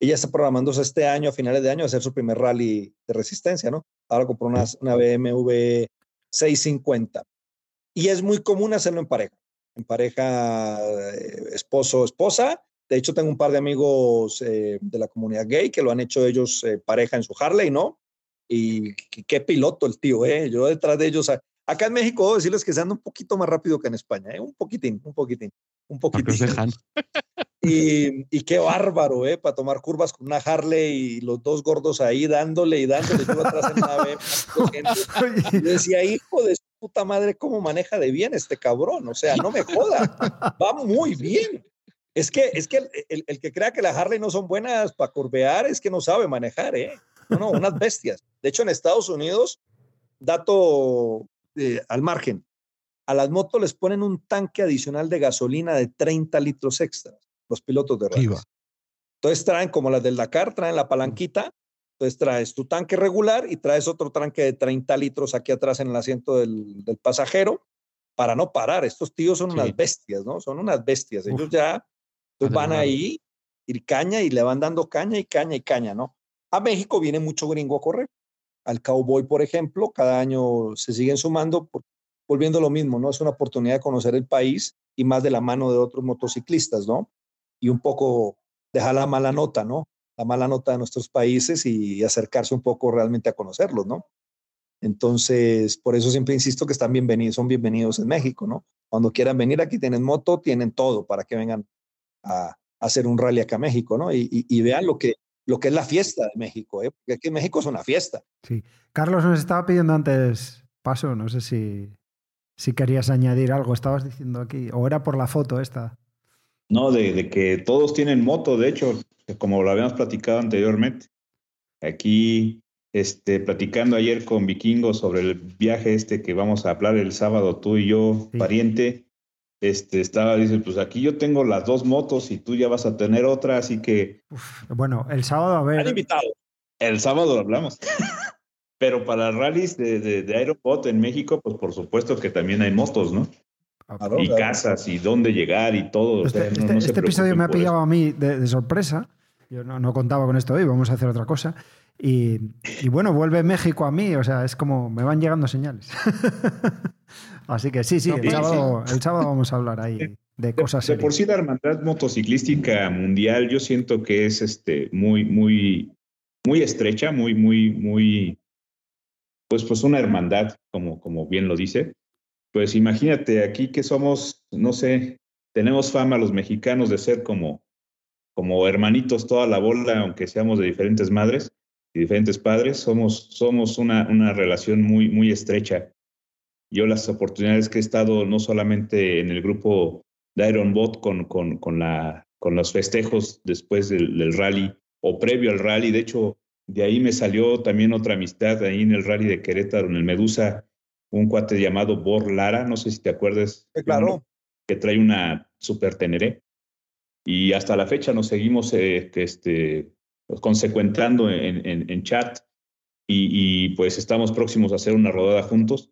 ella está programándose este año, a finales de año, a hacer su primer rally de resistencia, ¿no? Ahora compró una, una BMW 650. Y es muy común hacerlo en pareja, en pareja eh, esposo, esposa. De hecho, tengo un par de amigos eh, de la comunidad gay que lo han hecho ellos eh, pareja en su Harley, ¿no? Y qué, piloto el tío, ¿eh? Yo detrás de ellos, Acá en México, debo decirles que se anda un poquito más rápido que en España, ¿eh? un poquitín, un poquitín, un poquitín. Y, y qué bárbaro, ¿eh? Para tomar curvas con una Harley y los dos gordos ahí dándole y dándole. Yo atrás en. Y yo decía, hijo de su puta madre, ¿cómo maneja de bien este cabrón? O sea, no me joda, va muy bien. Es que, es que el, el- el que crea que las Harley no son buenas para curvear es que no sabe manejar, ¿eh? No, no, unas bestias. De hecho, en Estados Unidos, dato eh, al margen, a las motos les ponen un tanque adicional de gasolina de 30 litros extras, los pilotos de rallies. Entonces traen como las del Dakar, traen la palanquita, entonces traes tu tanque regular y traes otro tanque de 30 litros aquí atrás en el asiento del, del pasajero para no parar. Estos tíos son Sí. unas bestias, ¿no? Son unas bestias. Ellos Uf. ya pues, van ahí, ir caña y le van dando caña y caña y caña, ¿no? A México viene mucho gringo a correr. Al cowboy, por ejemplo, cada año se siguen sumando, por- volviendo a lo mismo, ¿no? Es una oportunidad de conocer el país y más de la mano de otros motociclistas, ¿no? Y un poco dejar la mala nota, ¿no? La mala nota de nuestros países y acercarse un poco realmente a conocerlos, ¿no? Entonces, por eso siempre insisto que están bienvenidos, son bienvenidos en México, ¿no? Cuando quieran venir aquí tienen moto, tienen todo para que vengan a, hacer un rally acá a México, ¿no? Y, y- vean lo que, lo que es la fiesta de México, ¿eh? Porque aquí México es una fiesta. Sí. Carlos nos estaba pidiendo antes paso, no sé si, si querías añadir algo, estabas diciendo aquí, o era por la foto esta. No, de, de, que todos tienen moto, de hecho, como lo habíamos platicado anteriormente. Aquí, este, platicando ayer con Vikingo sobre el viaje este que vamos a hablar el sábado, tú y yo, sí. pariente, este, estaba, dice, pues aquí yo tengo las dos motos y tú ya vas a tener otra, así que... Uf, bueno, el sábado a ver... invitado. El sábado hablamos. Pero para rallies de, de, de Aeroport en México, pues por supuesto que también hay motos, ¿no? Claro, y claro. casas y dónde llegar y todo. Este, o sea, no, este, no este episodio me ha pillado a mí de, de sorpresa. Yo no, no, contaba con esto hoy, vamos a hacer otra cosa. Y, y, bueno, vuelve México a mí, o sea, es como me van llegando señales. Así que sí, sí, el, sábado, el sábado vamos a hablar ahí de cosas. De, de por sí la hermandad motociclística mundial, yo siento que es este muy, muy, muy estrecha, muy, muy, muy, pues, pues una hermandad, como, como bien lo dice. Pues imagínate aquí que somos, no sé, tenemos fama los mexicanos de ser como, como hermanitos toda la bola, aunque seamos de diferentes madres y diferentes padres, somos, somos una, una relación muy, muy estrecha. Yo las oportunidades que he estado no solamente en el grupo de Iron Bot con, con, con, la, con los festejos después del, rally o previo al rally, de hecho, de ahí me salió también otra amistad ahí en el rally de Querétaro, en el Medusa, un cuate llamado Bor Lara, no sé si te acuerdas. Claro. Que trae una super teneré. Y hasta la fecha nos seguimos eh, este, consecuentando en, en, en chat y, y, pues estamos próximos a hacer una rodada juntos.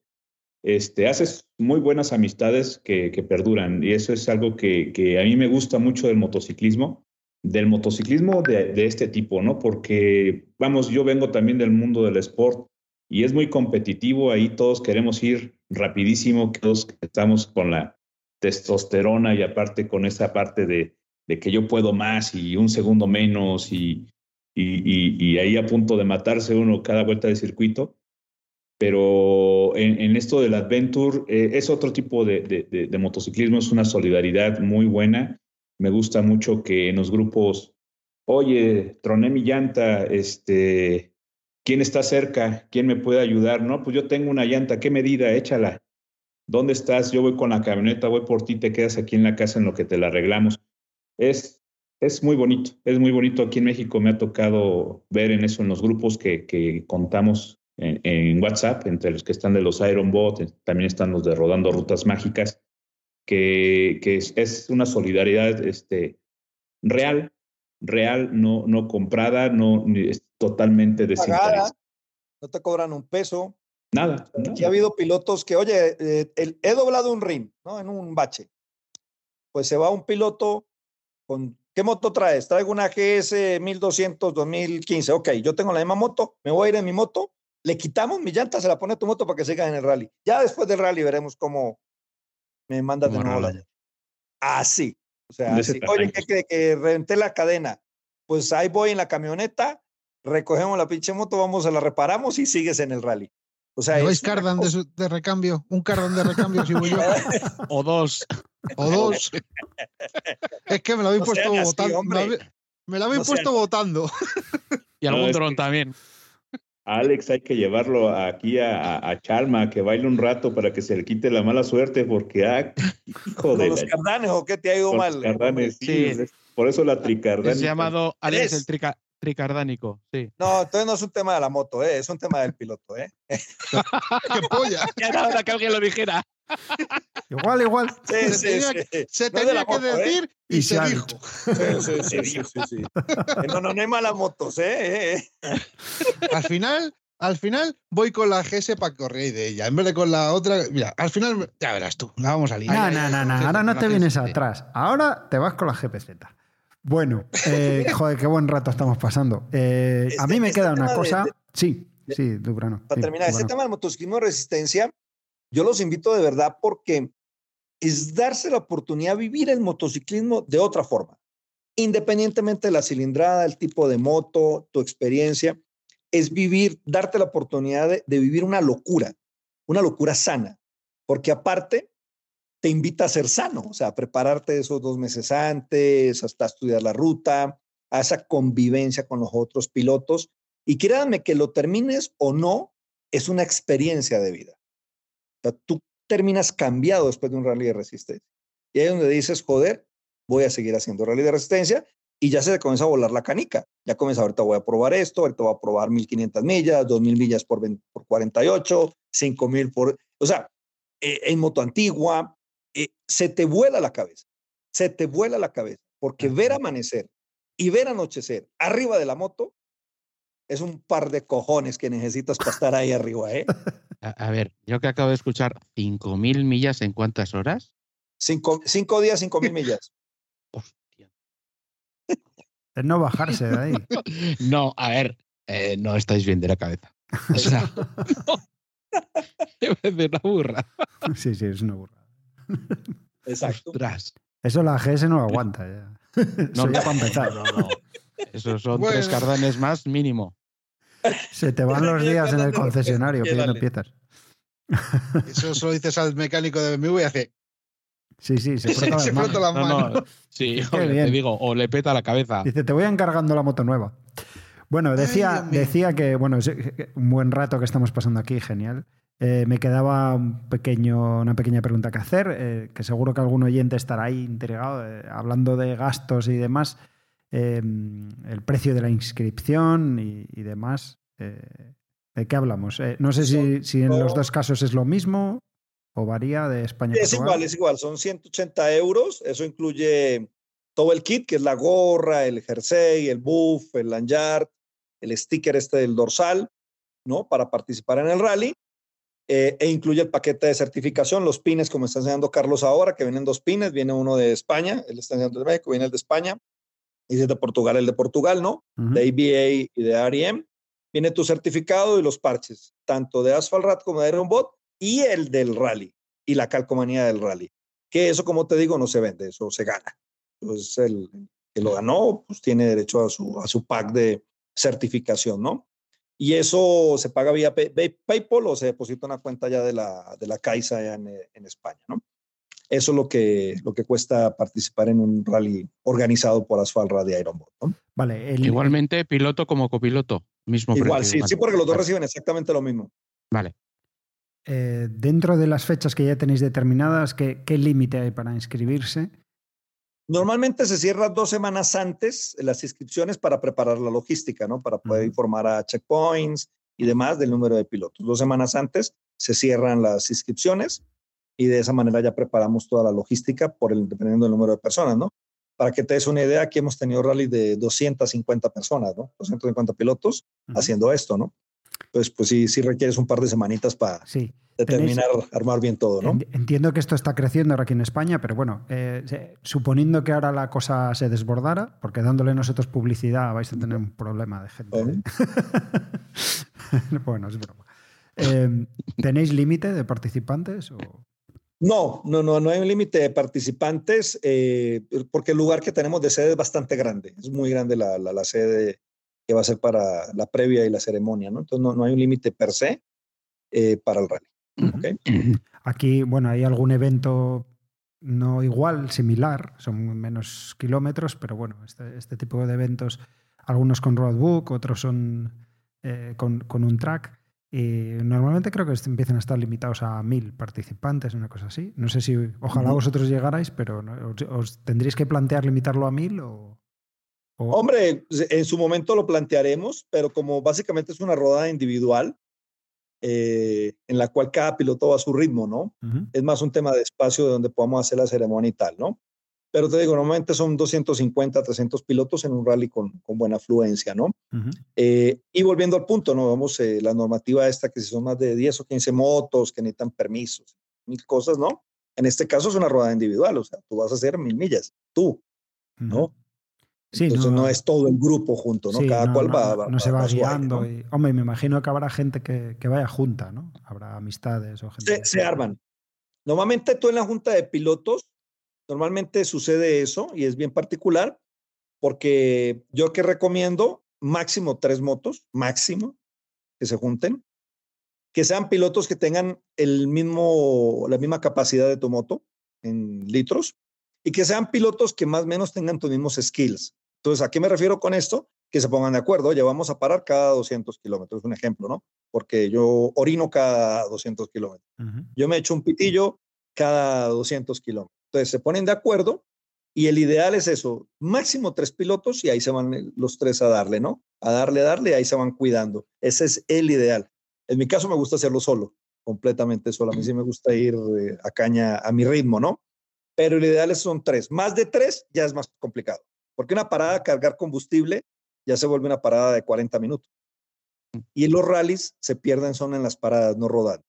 Este, haces muy buenas amistades que, que perduran y eso es algo que, que, a mí me gusta mucho del motociclismo, del motociclismo de, de este tipo, ¿no? Porque, vamos, yo vengo también del mundo del sport y es muy competitivo, ahí todos queremos ir rapidísimo, todos estamos con la testosterona y aparte con esa parte de, de que yo puedo más y un segundo menos y, y, y, ahí a punto de matarse uno cada vuelta de circuito. Pero en, en esto del Adventure eh, es otro tipo de, de, de, de, motociclismo, es una solidaridad muy buena. Me gusta mucho que en los grupos, oye, troné mi llanta, este, ¿quién está cerca? ¿Quién me puede ayudar? No, pues yo tengo una llanta, ¿qué medida? Échala. ¿Dónde estás? Yo voy con la camioneta, voy por ti, te quedas aquí en la casa en lo que te la arreglamos. Es, es muy bonito, es muy bonito. Aquí en México me ha tocado ver en eso, en los grupos que, que contamos en, WhatsApp, entre los que están de los Iron Bot, también están los de Rodando Rutas Mágicas, que, que es, es, una solidaridad este, real, real, no, no comprada, no es totalmente desinteresada. No te cobran un peso. Nada. nada. Y ha habido pilotos que, oye, eh, el, he doblado un rim, ¿no? En un bache. Pues se va un piloto con ¿Qué moto traes? Traigo una GS 1200 2015. Ok, yo tengo la misma moto, me voy a ir en mi moto, le quitamos mi llanta, se la pone a tu moto para que siga en el rally. Ya después del rally veremos cómo me manda de nuevo la llanta. Así. O sea, así. Oye, ¿qué cree? Que reventé la cadena. Pues ahí voy en la camioneta, recogemos la pinche moto, vamos a la reparamos y sigues en el rally. O sea, ¿No es cardan de, su, de, recambio? ¿Un cardan de recambio si voy yo? o dos. O dos. es que me lo habéis no puesto votando. Me, lo, me lo habéis no puesto sean... votando. y algún no, dron que... también. Alex, hay que llevarlo aquí a, a, Chalma, que baile un rato para que se le quite la mala suerte, porque, ah, hijo de. los la... cardanes o qué te ha ido Con mal? Los cardanes, sí. sí. Por eso la tricardánica. Es llamado Alex el trica, tricardánico, sí. No, entonces no es un tema de la moto, ¿eh? es un tema del piloto, ¿eh? ¡Qué polla! Ya era hora que alguien lo dijera. Igual, igual. Sí, se sí, tenía, sí. Se no tenía que moto, decir ¿eh? y, y, se, se dijo. Sí, sí, sí, sí, sí. No, no, no hay malas motos, ¿eh? Al final, al final voy con la GS para correr de ella, en vez de con la otra. Mira, al final, ya verás tú, la vamos a liar. No, no, no, no. ahora no te vienes atrás. Ahora te vas con la GPZ. Bueno, eh, joder, qué buen rato estamos pasando. Eh, este, a mí me este queda una cosa. De, de, sí, sí, Dubrano. Para sí, terminar, Dubrano. este tema del motociclismo de resistencia, yo los invito de verdad porque es darse la oportunidad de vivir el motociclismo de otra forma. Independientemente de la cilindrada, el tipo de moto, tu experiencia, es vivir, darte la oportunidad de, de vivir una locura, una locura sana. Porque aparte, te invita a ser sano, o sea, a prepararte esos dos meses antes, hasta estudiar la ruta, a esa convivencia con los otros pilotos. Y créanme que lo termines o no, es una experiencia de vida. O sea, tú terminas cambiado después de un rally de resistencia. Y ahí es donde dices, joder, voy a seguir haciendo rally de resistencia y ya se comienza a volar la canica. Ya comienza, ahorita voy a probar esto, ahorita voy a probar 1500 millas, 2000 millas por, 20, por 48, 5000 por... O sea, eh, en moto antigua, eh, se te vuela la cabeza, se te vuela la cabeza, porque ver amanecer y ver anochecer arriba de la moto es un par de cojones que necesitas para estar ahí arriba, ¿eh? A, a ver, yo que acabo de escuchar 5.000 millas en cuántas horas? Cinco, cinco días, cinco mil millas. Hostia. Es no bajarse de ahí. No, a ver, eh, no estáis bien de la cabeza. O sea, decir una burra. Sí, sí, es una burrada. Exacto. Ostras. Eso la GS no lo aguanta ya. No, Eso ya no, para empezar. no, no. Esos son Bueno. tres cardanes más mínimo. Se te van los días en el concesionario pidiendo piezas. Eso se lo dices al mecánico de BMW y hace. Sí, sí, se frota las se manos. frota las No, manos. no. Sí, o le- te digo, o le peta la cabeza. Dice, te voy encargando la moto nueva. Bueno, decía, decía que, bueno, es un buen rato que estamos pasando aquí, genial. Eh, me quedaba un pequeño, una pequeña pregunta que hacer, eh, que seguro que algún oyente estará ahí intrigado, eh, hablando de gastos y demás, eh, el precio de la inscripción y, y demás. eh, ¿De qué hablamos? Eh, no sé si, si en los dos casos es lo mismo o varía de España Es igual, es igual, son 180 euros, eso incluye todo el kit, que es la gorra, el jersey, el buff, el lanyard, el sticker este del dorsal, ¿no? Para participar en el rally, eh, e incluye el paquete de certificación, los pines, como está enseñando Carlos ahora, que vienen dos pines, viene uno de España, él está enseñando de México, viene el de España, y de Portugal, el de Portugal, ¿no? De ABA y de REM. Viene tu certificado y los parches, tanto de Asphalt Rat como de Iron Bot y el del rally y la calcomanía del rally. Que eso, como te digo, no se vende, eso se gana. Entonces, el que lo ganó, pues tiene derecho a su, a su pack de certificación, ¿no? Y eso se paga vía Pay- Pay- PayPal o se deposita en una cuenta ya de la, de la Caixa allá en, en España, ¿no? Eso es lo que, lo que cuesta participar en un rally organizado por Asphalt Rat y Iron Bot, ¿no? Vale, el- Igualmente, piloto como copiloto. Mismo Igual, precio, sí, vale. sí, porque los dos Vale, reciben exactamente lo mismo. Vale. eh, dentro de las fechas que ya tenéis determinadas, ¿qué, qué límite hay para inscribirse? Normalmente se cierra dos semanas antes las inscripciones para preparar la logística, ¿no? Para poder informar a checkpoints y demás del número de pilotos. Dos semanas antes se cierran las inscripciones y de esa manera ya preparamos toda la logística por el, dependiendo del número de personas, ¿no? Para que te des una idea, aquí hemos tenido rally de 250 personas, ¿no? 250 pilotos haciendo esto, ¿no? Pues, pues sí, sí requieres un par de semanitas para Sí. determinar, armar bien todo, ¿no? En- Entiendo que esto está creciendo ahora aquí en España, pero bueno, eh, suponiendo que ahora la cosa se desbordara, porque dándole nosotros publicidad vais a tener un problema de gente. Bueno. bueno, es broma. Eh, ¿Tenéis límite de participantes? O... No, no, no, no hay un límite de participantes eh, porque el lugar que tenemos de sede es bastante grande. Es muy grande la, la, la sede que va a ser para la previa y la ceremonia, ¿no? Entonces no, no hay un límite per se eh, para el rally. ¿ok? Aquí, bueno, hay algún evento no igual, similar, son menos kilómetros, pero bueno, este, este tipo de eventos, algunos con roadbook, otros son eh, con, con un track. Y normalmente creo que empiezan a estar limitados a mil participantes, una cosa así. No sé si, ojalá Ujú. vosotros llegarais, pero ¿no? ¿os, os tendríais que plantear limitarlo a mil o...? O- Hombre, en su momento lo plantearemos, pero como básicamente es una rodada individual eh, en la cual cada piloto va a su ritmo, ¿no? Es más un tema de espacio donde podamos hacer la ceremonia y tal, ¿no? Pero te digo, normalmente son 250, 300 pilotos en un rally con, con buena afluencia, ¿no? Eh, y volviendo al punto, ¿no? Vamos, eh, la normativa esta, que si son más de 10 o 15 motos, que necesitan permisos, mil cosas, ¿no? En este caso es una rodada individual, o sea, tú vas a hacer mil millas, tú, ¿no? Sí, Entonces no, es todo el grupo junto, ¿no? Sí, Cada no, cual no, va, no, va- no se va hombre, me imagino que habrá gente que, que vaya junta, ¿no? Habrá amistades o gente. se, se arman. Normalmente tú en la junta de pilotos, normalmente sucede eso y es bien particular porque yo que recomiendo máximo tres motos, máximo, que se junten, que sean pilotos que tengan el mismo, la misma capacidad de tu moto en litros y que sean pilotos que más o menos tengan tus mismos skills. Entonces, ¿a qué me refiero con esto? Que se pongan de acuerdo, oye, vamos a parar cada 200 kilómetros, un ejemplo, ¿no? Porque yo orino cada 200 kilómetros yo me echo un pitillo cada 200 kilómetros. Entonces se ponen de acuerdo Y el ideal es eso, máximo tres pilotos y ahí se van los tres a darle, ¿no? A darle, darle, y ahí se van cuidando. Ese es el ideal. En mi caso me gusta hacerlo solo, completamente solo. A mí sí me gusta ir eh, a caña a mi ritmo, ¿no? Pero el ideal son tres. Más de tres ya es más complicado, porque una parada cargar combustible ya se vuelve una parada de 40 minutos. Y los rallies se pierden son en las paradas, no rodando.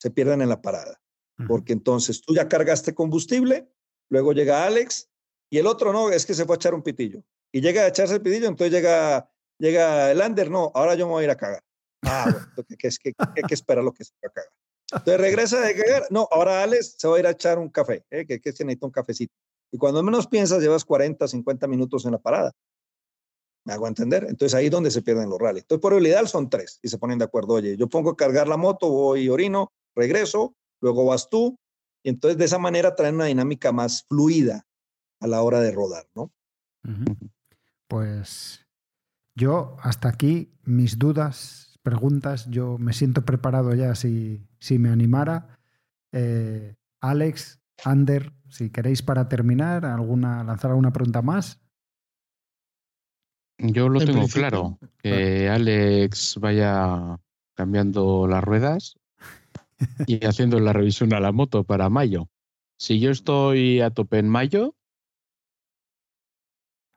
Se pierden en la parada. Porque entonces tú ya cargaste combustible, luego llega Alex y el otro no, es que se fue a echar un pitillo. Y llega a echarse el pitillo, entonces llega, llega el Ander, no, ahora yo me voy a ir a cagar. Ah, bueno, ¿qué, es que, que esperar lo que se va a cagar? Entonces regresa de cagar, no, ahora Alex se va a ir a echar un café, ¿eh? que, que se necesita un cafecito. Y cuando menos piensas, llevas 40, 50 minutos en la parada. ¿Me hago entender? Entonces ahí es donde se pierden los rallies. Entonces, por el ideal son tres y se ponen de acuerdo. Oye, yo pongo a cargar la moto, voy orino, regreso, luego vas tú. Y entonces de esa manera traen una dinámica más fluida a la hora de rodar, ¿no? Pues yo hasta aquí mis dudas, preguntas, yo me siento preparado ya si, si me animara. Eh, Alex, Ander, si queréis para terminar, alguna, lanzar alguna pregunta más. Yo lo tengo claro, que Alex vaya cambiando las ruedas y haciendo la revisión a la moto para mayo. Si yo estoy a tope en mayo.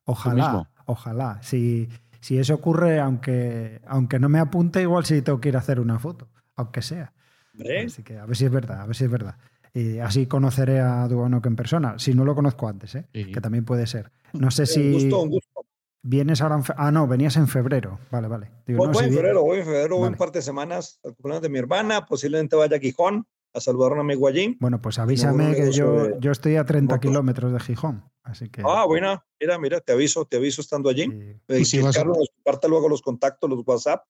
Ojalá, ojalá. Si, si eso ocurre, aunque, aunque no me apunte, igual sí tengo que ir a hacer una foto, aunque sea. Así que a ver si es verdad, a ver si es verdad. Y así conoceré a Duanok en persona, si no lo conozco antes, ¿eh? que también puede ser. No sé si. gusto, un gusto. Vienes ahora en Ah, no, venías en febrero. Vale, vale. voy, en febrero, voy en febrero, voy un par de semanas al cumpleaños de mi hermana, posiblemente vaya a Gijón a saludar a un amigo allí. Bueno, pues avísame que yo, yo estoy a 30 kilómetros de Gijón. Así que... Ah, bueno, mira, mira, te aviso, te aviso estando allí. Y, si Carlos nos comparte luego los contactos, los WhatsApp,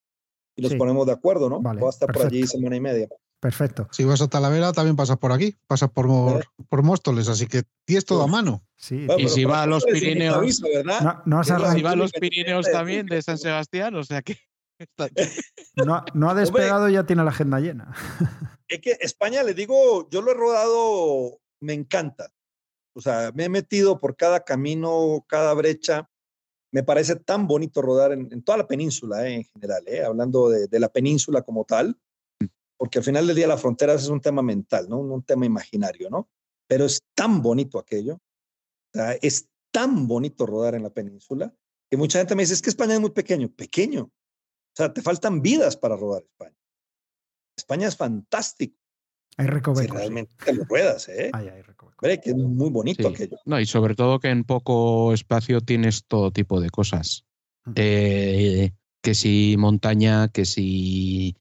y los ponemos de acuerdo, ¿no? Vale, Voy a estar por allí semana y media. Perfecto. Si vas a Talavera, también pasas por aquí, pasas por, por Móstoles, así que tienes todo a mano. Sí. y si va a los Pirineos, no, has si va a los Pirineos también de San Sebastián, o sea que. no, no, ha despegado y ya tiene la agenda llena. Es que España, le digo, yo lo he rodado, me encanta. O sea, me he metido por cada camino, cada brecha. Me parece tan bonito rodar en, toda la península, eh, en general, eh, hablando de, de, la península como tal porque al final del día la frontera es un tema mental, ¿no? Un, tema imaginario, ¿no? Pero es tan bonito aquello, o sea, es tan bonito rodar en la península, que mucha gente me dice, es que España es muy pequeño, pequeño. O sea, te faltan vidas para rodar España. España es fantástico. Hay recovecos. Si realmente te lo ruedas, ¿eh? Hay, hay que es muy bonito aquello. No, y sobre todo que en poco espacio tienes todo tipo de cosas. Eh, que si montaña, que si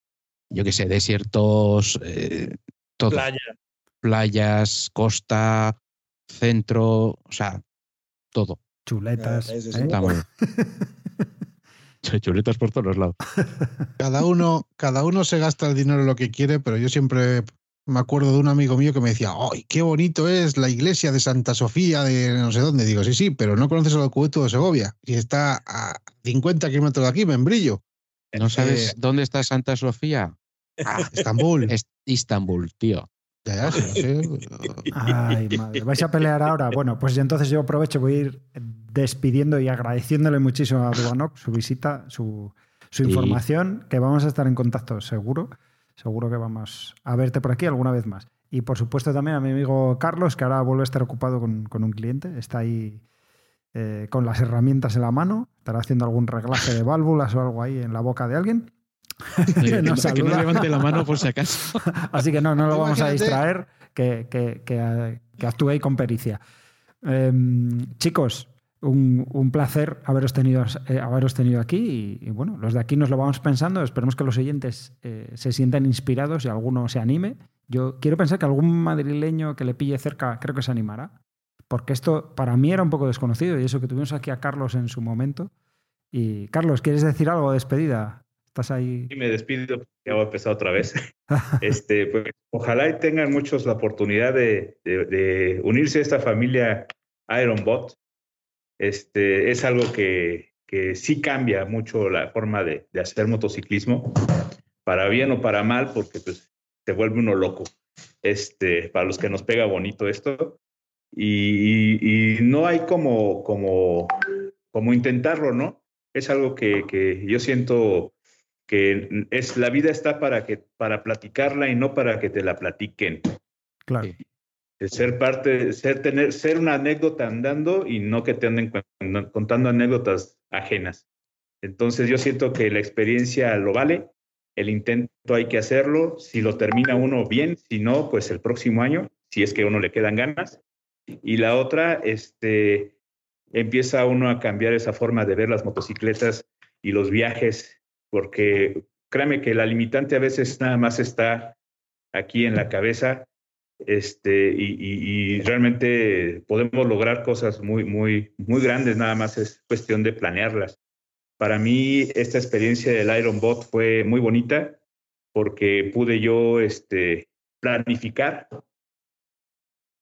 yo qué sé, desiertos, eh, todo. Playa. Playas, costa, centro, o sea, todo. Chuletas. ¿eh? Chuletas por todos lados. Cada uno, cada uno se gasta el dinero en lo que quiere, pero yo siempre me acuerdo de un amigo mío que me decía, ¡ay, qué bonito es la iglesia de Santa Sofía de no sé dónde! Digo, sí, sí, pero no conoces el acueducto de Segovia, y está a 50 kilómetros de aquí, Membrillo. ¿No sabes eh, dónde está Santa Sofía? Ah, Estambul. Es Istanbul, tío. Ya, Ay, madre. ¿Vais a pelear ahora? Bueno, pues entonces yo aprovecho, voy a ir despidiendo y agradeciéndole muchísimo a Dubanok su visita, su, información, que vamos a estar en contacto seguro. Seguro que vamos a verte por aquí alguna vez más. Y por supuesto también a mi amigo Carlos, que ahora vuelve a estar ocupado con, un cliente. Está ahí eh, con las herramientas en la mano. Estará haciendo algún reglaje de válvulas o algo ahí en la boca de alguien. que no levante la mano por si acaso. Así que no, no lo vamos a distraer, que, que, que, actúe ahí con pericia. Em, chicos, un, placer haberos tenido, eh, haberos tenido aquí y, bueno, los de aquí nos lo vamos pensando. Esperemos que los oyentes eh, se sientan inspirados y alguno se anime. Yo quiero pensar que algún madrileño que le pille cerca creo que se animará, porque esto para mí era un poco desconocido y eso que tuvimos aquí a Carlos en su momento. Y Carlos, ¿quieres decir algo de despedida? Estás ahí. Y me despido, ya voy a empezar otra vez. este, pues, ojalá y tengan muchos la oportunidad de, de, unirse a esta familia Ironbot. Este, es algo que, que sí cambia mucho la forma de, de, hacer motociclismo, para bien o para mal, porque pues se vuelve uno loco. Este, para los que nos pega bonito esto, y, no hay como, como, como intentarlo, ¿no? Es algo que, que yo siento que es la vida está para que para platicarla y no para que te la platiquen. Claro. Ser parte, ser tener, ser una anécdota andando y no que te anden contando anécdotas ajenas. Entonces yo siento que la experiencia lo vale, el intento hay que hacerlo, si lo termina uno bien, si no, pues el próximo año, si es que a uno le quedan ganas. Y la otra, este, empieza uno a cambiar esa forma de ver las motocicletas y los viajes porque créame que la limitante a veces nada más está aquí en la cabeza este, y, realmente podemos lograr cosas muy, muy, muy grandes, nada más es cuestión de planearlas. Para mí esta experiencia del Iron Bot fue muy bonita porque pude yo este, planificar,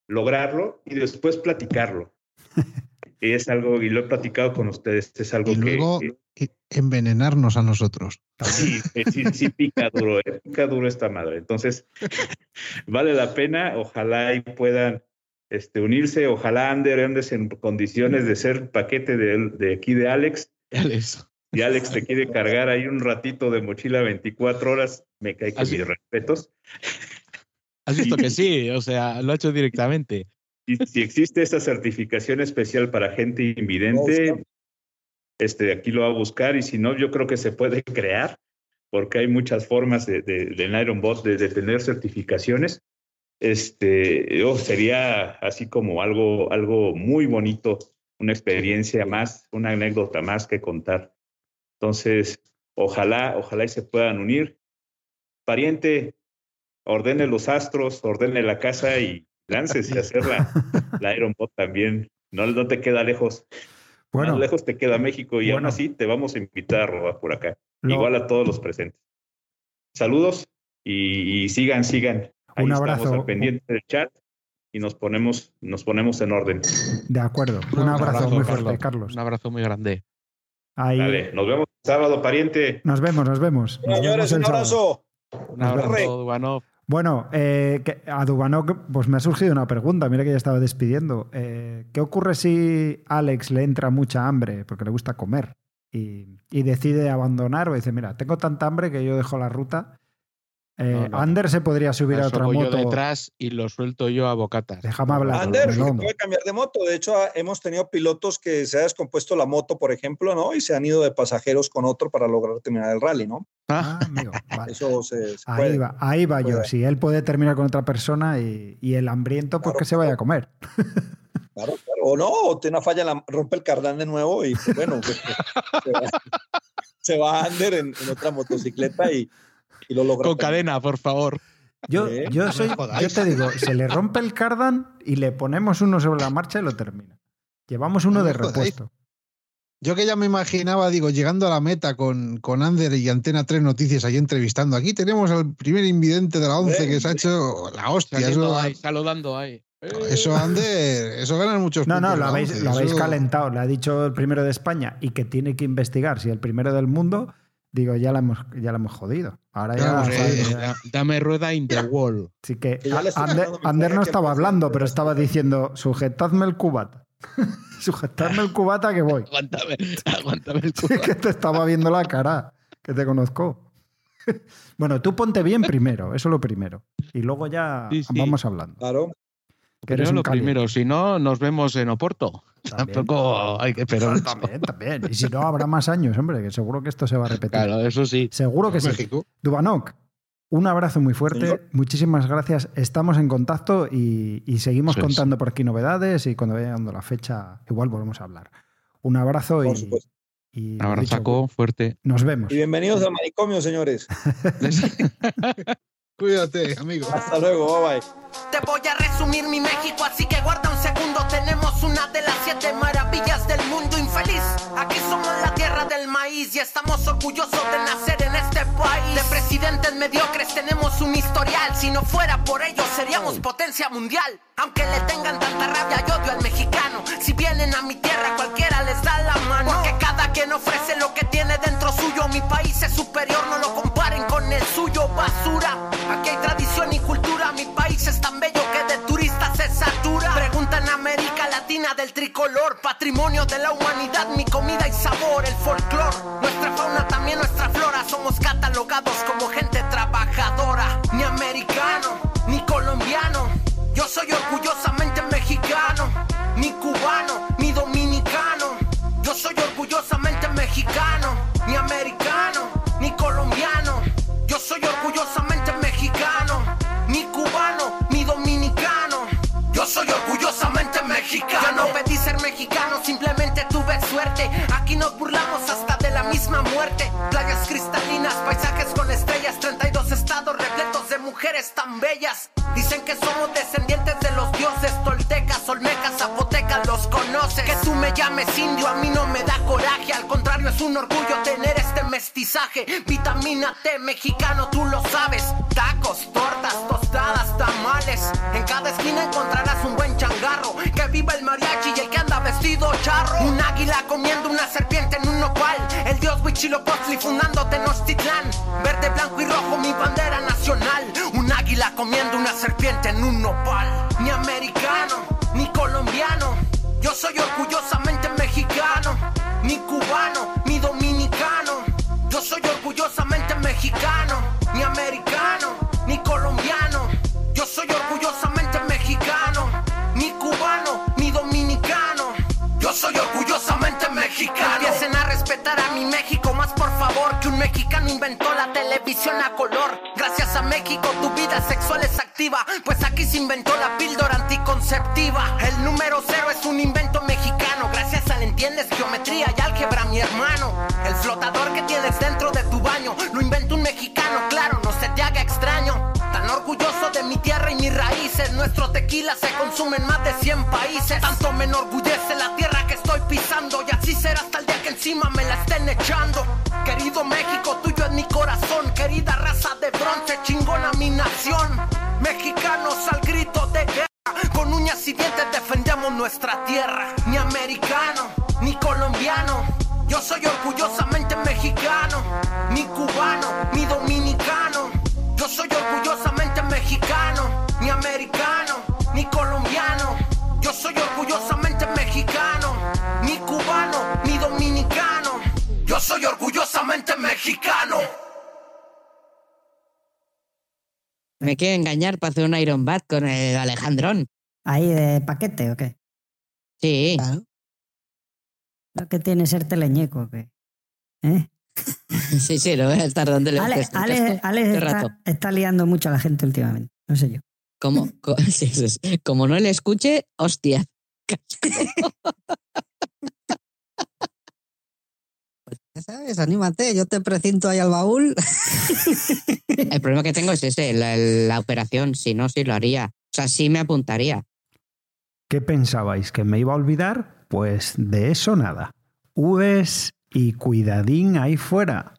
lograrlo y después platicarlo. es algo, y lo he platicado con ustedes, es algo que, envenenarnos a nosotros. Sí, sí, sí pica duro, eh, pica duro esta madre. Entonces, vale la pena, ojalá y puedan este, unirse, ojalá Ander andes en condiciones de ser paquete de, de aquí de Alex. Alex. Y Alex te quiere cargar ahí un ratito de mochila 24 horas, me cae con mis respetos. Has visto que sí, o sea, lo ha hecho directamente. Si existe esa certificación especial para gente invidente, este, aquí lo va a buscar y si no, yo creo que se puede crear porque hay muchas formas de, de, Iron Bot de, tener certificaciones. Este, oh, sería así como algo, algo muy bonito, una experiencia más, una anécdota más que contar. Entonces, ojalá, ojalá y se puedan unir. Pariente, ordene los astros, ordene la casa y láncese a hacer la, la Iron Bot también. No, no te queda lejos. Bueno, Más lejos te queda México y aún así te vamos a invitar a robar por acá. Igual a todos los presentes. Saludos y, sigan, sigan. Ahí un abrazo. Estamos al pendiente del chat y nos ponemos, nos ponemos en orden. De acuerdo. Un, abrazo, muy fuerte, Carlos. Un abrazo muy grande. Ahí. Dale, nos vemos sábado, pariente. Nos vemos, nos vemos. Señores, un abrazo. Un abrazo, bueno, eh, a Dubanok pues me ha surgido una pregunta, mira que ya estaba despidiendo. Eh, ¿Qué ocurre si Alex le entra mucha hambre porque le gusta comer y, y, decide abandonar o dice, mira, tengo tanta hambre que yo dejo la ruta eh, Ander se podría subir a otra moto. detrás y lo suelto yo a bocatas. Déjame hablar. Ander puede cambiar de moto. De hecho, hemos tenido pilotos que se ha descompuesto la moto, por ejemplo, ¿no? Y se han ido de pasajeros con otro para lograr terminar el rally, ¿no? Ah, amigo. Eso se, ahí, va, ahí va yo. Si él puede terminar con otra persona y, el hambriento, pues que se vaya a comer. Claro, claro. O no, o tiene una falla, rompe el cardán de nuevo y pues, bueno, pues, se, va, a Ander en otra motocicleta y con cadena, por favor. Yo, yo, soy, yo te digo, se le rompe el cardan y le ponemos uno sobre la marcha y lo termina. Llevamos uno de repuesto. Yo que ya me imaginaba, digo, llegando a la meta con, con Ander y Antena 3 Noticias ahí entrevistando. Aquí tenemos al primer invidente de la 11 que se ha hecho la hostia. saludando ahí. Eso, Ander, eso ganan muchos No, no, lo habéis, lo habéis calentado. Le ha dicho el primero de España y que tiene que investigar si el primero del mundo Digo, ya la hemos, ya la hemos jodido. Ahora ya, Dame rueda in the wall. Así que, Ander, no estaba hablando, pero estaba diciendo: sujetadme el cubata. sujetadme el cubata que voy. Aguántame, aguántame el cubata. que te estaba viendo la cara, que te conozco. bueno, tú ponte bien primero, eso es lo primero. Y luego ya vamos hablando. Claro. Que eres lo primero, si no, nos vemos en Oporto. Tampoco hay que esperar. También, también. Y si no, habrá más años, hombre, que seguro que esto se va a repetir. Claro, eso sí. Seguro que sí. Dubanok, un abrazo muy fuerte. Muchísimas gracias. Estamos en contacto y, seguimos contando por aquí novedades y cuando vaya dando la fecha, igual volvemos a hablar. Un abrazo y, y, Un abrazo fuerte. Nos vemos. Y bienvenidos al manicomio, señores. Cuídate, amigo. Hasta luego, bye bye. Te voy a resumir mi México, así que guarda un segundo. Tenemos una de las siete maravillas del mundo infeliz. Aquí somos la tierra del maíz y estamos orgullosos de nacer en este país. De presidentes mediocres tenemos un historial. Si no fuera por ello, seríamos potencia mundial. Aunque le tengan tanta rabia y odio al mexicano. Si vienen a mi tierra, cualquiera les da la mano. Porque cada quien ofrece lo que tiene dentro suyo. Mi país es superior, no lo comparen con el suyo, basura. Aquí hay tradición y cultura, mi país es tan bello que de turistas se satura. Preguntan a color, patrimonio de la humanidad, mi comida y sabor, el folclor, nuestra fauna también nuestra flora, somos catalogados como gente trabajadora, ni americano, yo soy orgullosamente mexicano, ni cubano, ni dominicano, yo soy orgullosamente mexicano, ni americano, ni colombiano, yo soy orgullosamente mexicano, ni cubano, ni dominicano. Yo soy orgullosamente mexicano. Yo no pedí ser mexicano, simplemente tuve suerte. Aquí nos burlamos hasta de la misma muerte. Playas cristalinas, paisajes con estrellas, 32 estados repletos de mujeres tan bellas. Dicen que somos descendientes de los dioses toltecas, olmecas, zapotecas, los conoces. Que tú me llames indio, a mí no me da coraje. Al contrario, es un orgullo tener este mestizaje. Vitamina T, mexicano, tú lo sabes. Tacos, tortas, tostadas, tamales. En cada esquina encontrarás un buen changarro. Que viva el mariachi y el que Un águila comiendo una serpiente en un nopal. El dios Huitzilopochtli fundando Tenochtitlán. Verde, blanco y rojo, mi bandera nacional. Un águila comiendo una serpiente en un nopal. Ni americano, ni colombiano. Yo soy orgullosamente mexicano. Ni cubano, soy orgullosamente mexicano. Empiecen a respetar a mi México, más por favor, que un mexicano inventó la televisión a color. Gracias a México tu vida sexual es activa, pues aquí se inventó la píldora anticonceptiva. El número cero es un invento mexicano, gracias al entiendes geometría y álgebra, mi hermano. El flotador que tienes dentro de tu baño lo inventó un mexicano, claro, no se te haga extraño. Orgulloso de mi tierra y mis raíces. Nuestro tequila se consume en más de 100 países. Tanto me enorgullece la tierra que estoy pisando. Y así será hasta el día que encima me la estén echando. Querido México, tuyo es mi corazón. Querida raza de bronce, chingona mi nación. Mexicanos al grito de guerra. Con uñas y dientes defendemos nuestra tierra. Ni americano, ni colombiano. Yo soy orgullosamente mexicano. Ni cubano, ni dominicano. Yo soy orgullosamente mexicano, ni americano, ni colombiano. Yo soy orgullosamente mexicano, ni cubano, ni dominicano. Yo soy orgullosamente mexicano. Me quiere engañar para hacer un Iron Bat con el Alejandrón. ¿Ahí de paquete o qué? Sí. Claro. Lo que tiene ser teleñeco o qué. ¿Eh? Sí, sí, lo voy a estar dándole Ale, vueltas al Ale- casco Ale todo el está, rato. está liando mucho a la gente últimamente. No sé yo. Como, co- sí, sí, sí. Como no le escuche, hostia. Ya sabes, anímate, yo te precinto ahí al baúl. El problema que tengo es ese, la, la operación. Si no, sí lo haría. O sea, sí me apuntaría. ¿Qué pensabais? ¿Que me iba a olvidar? Pues de eso nada. Uves y cuidadín ahí fuera.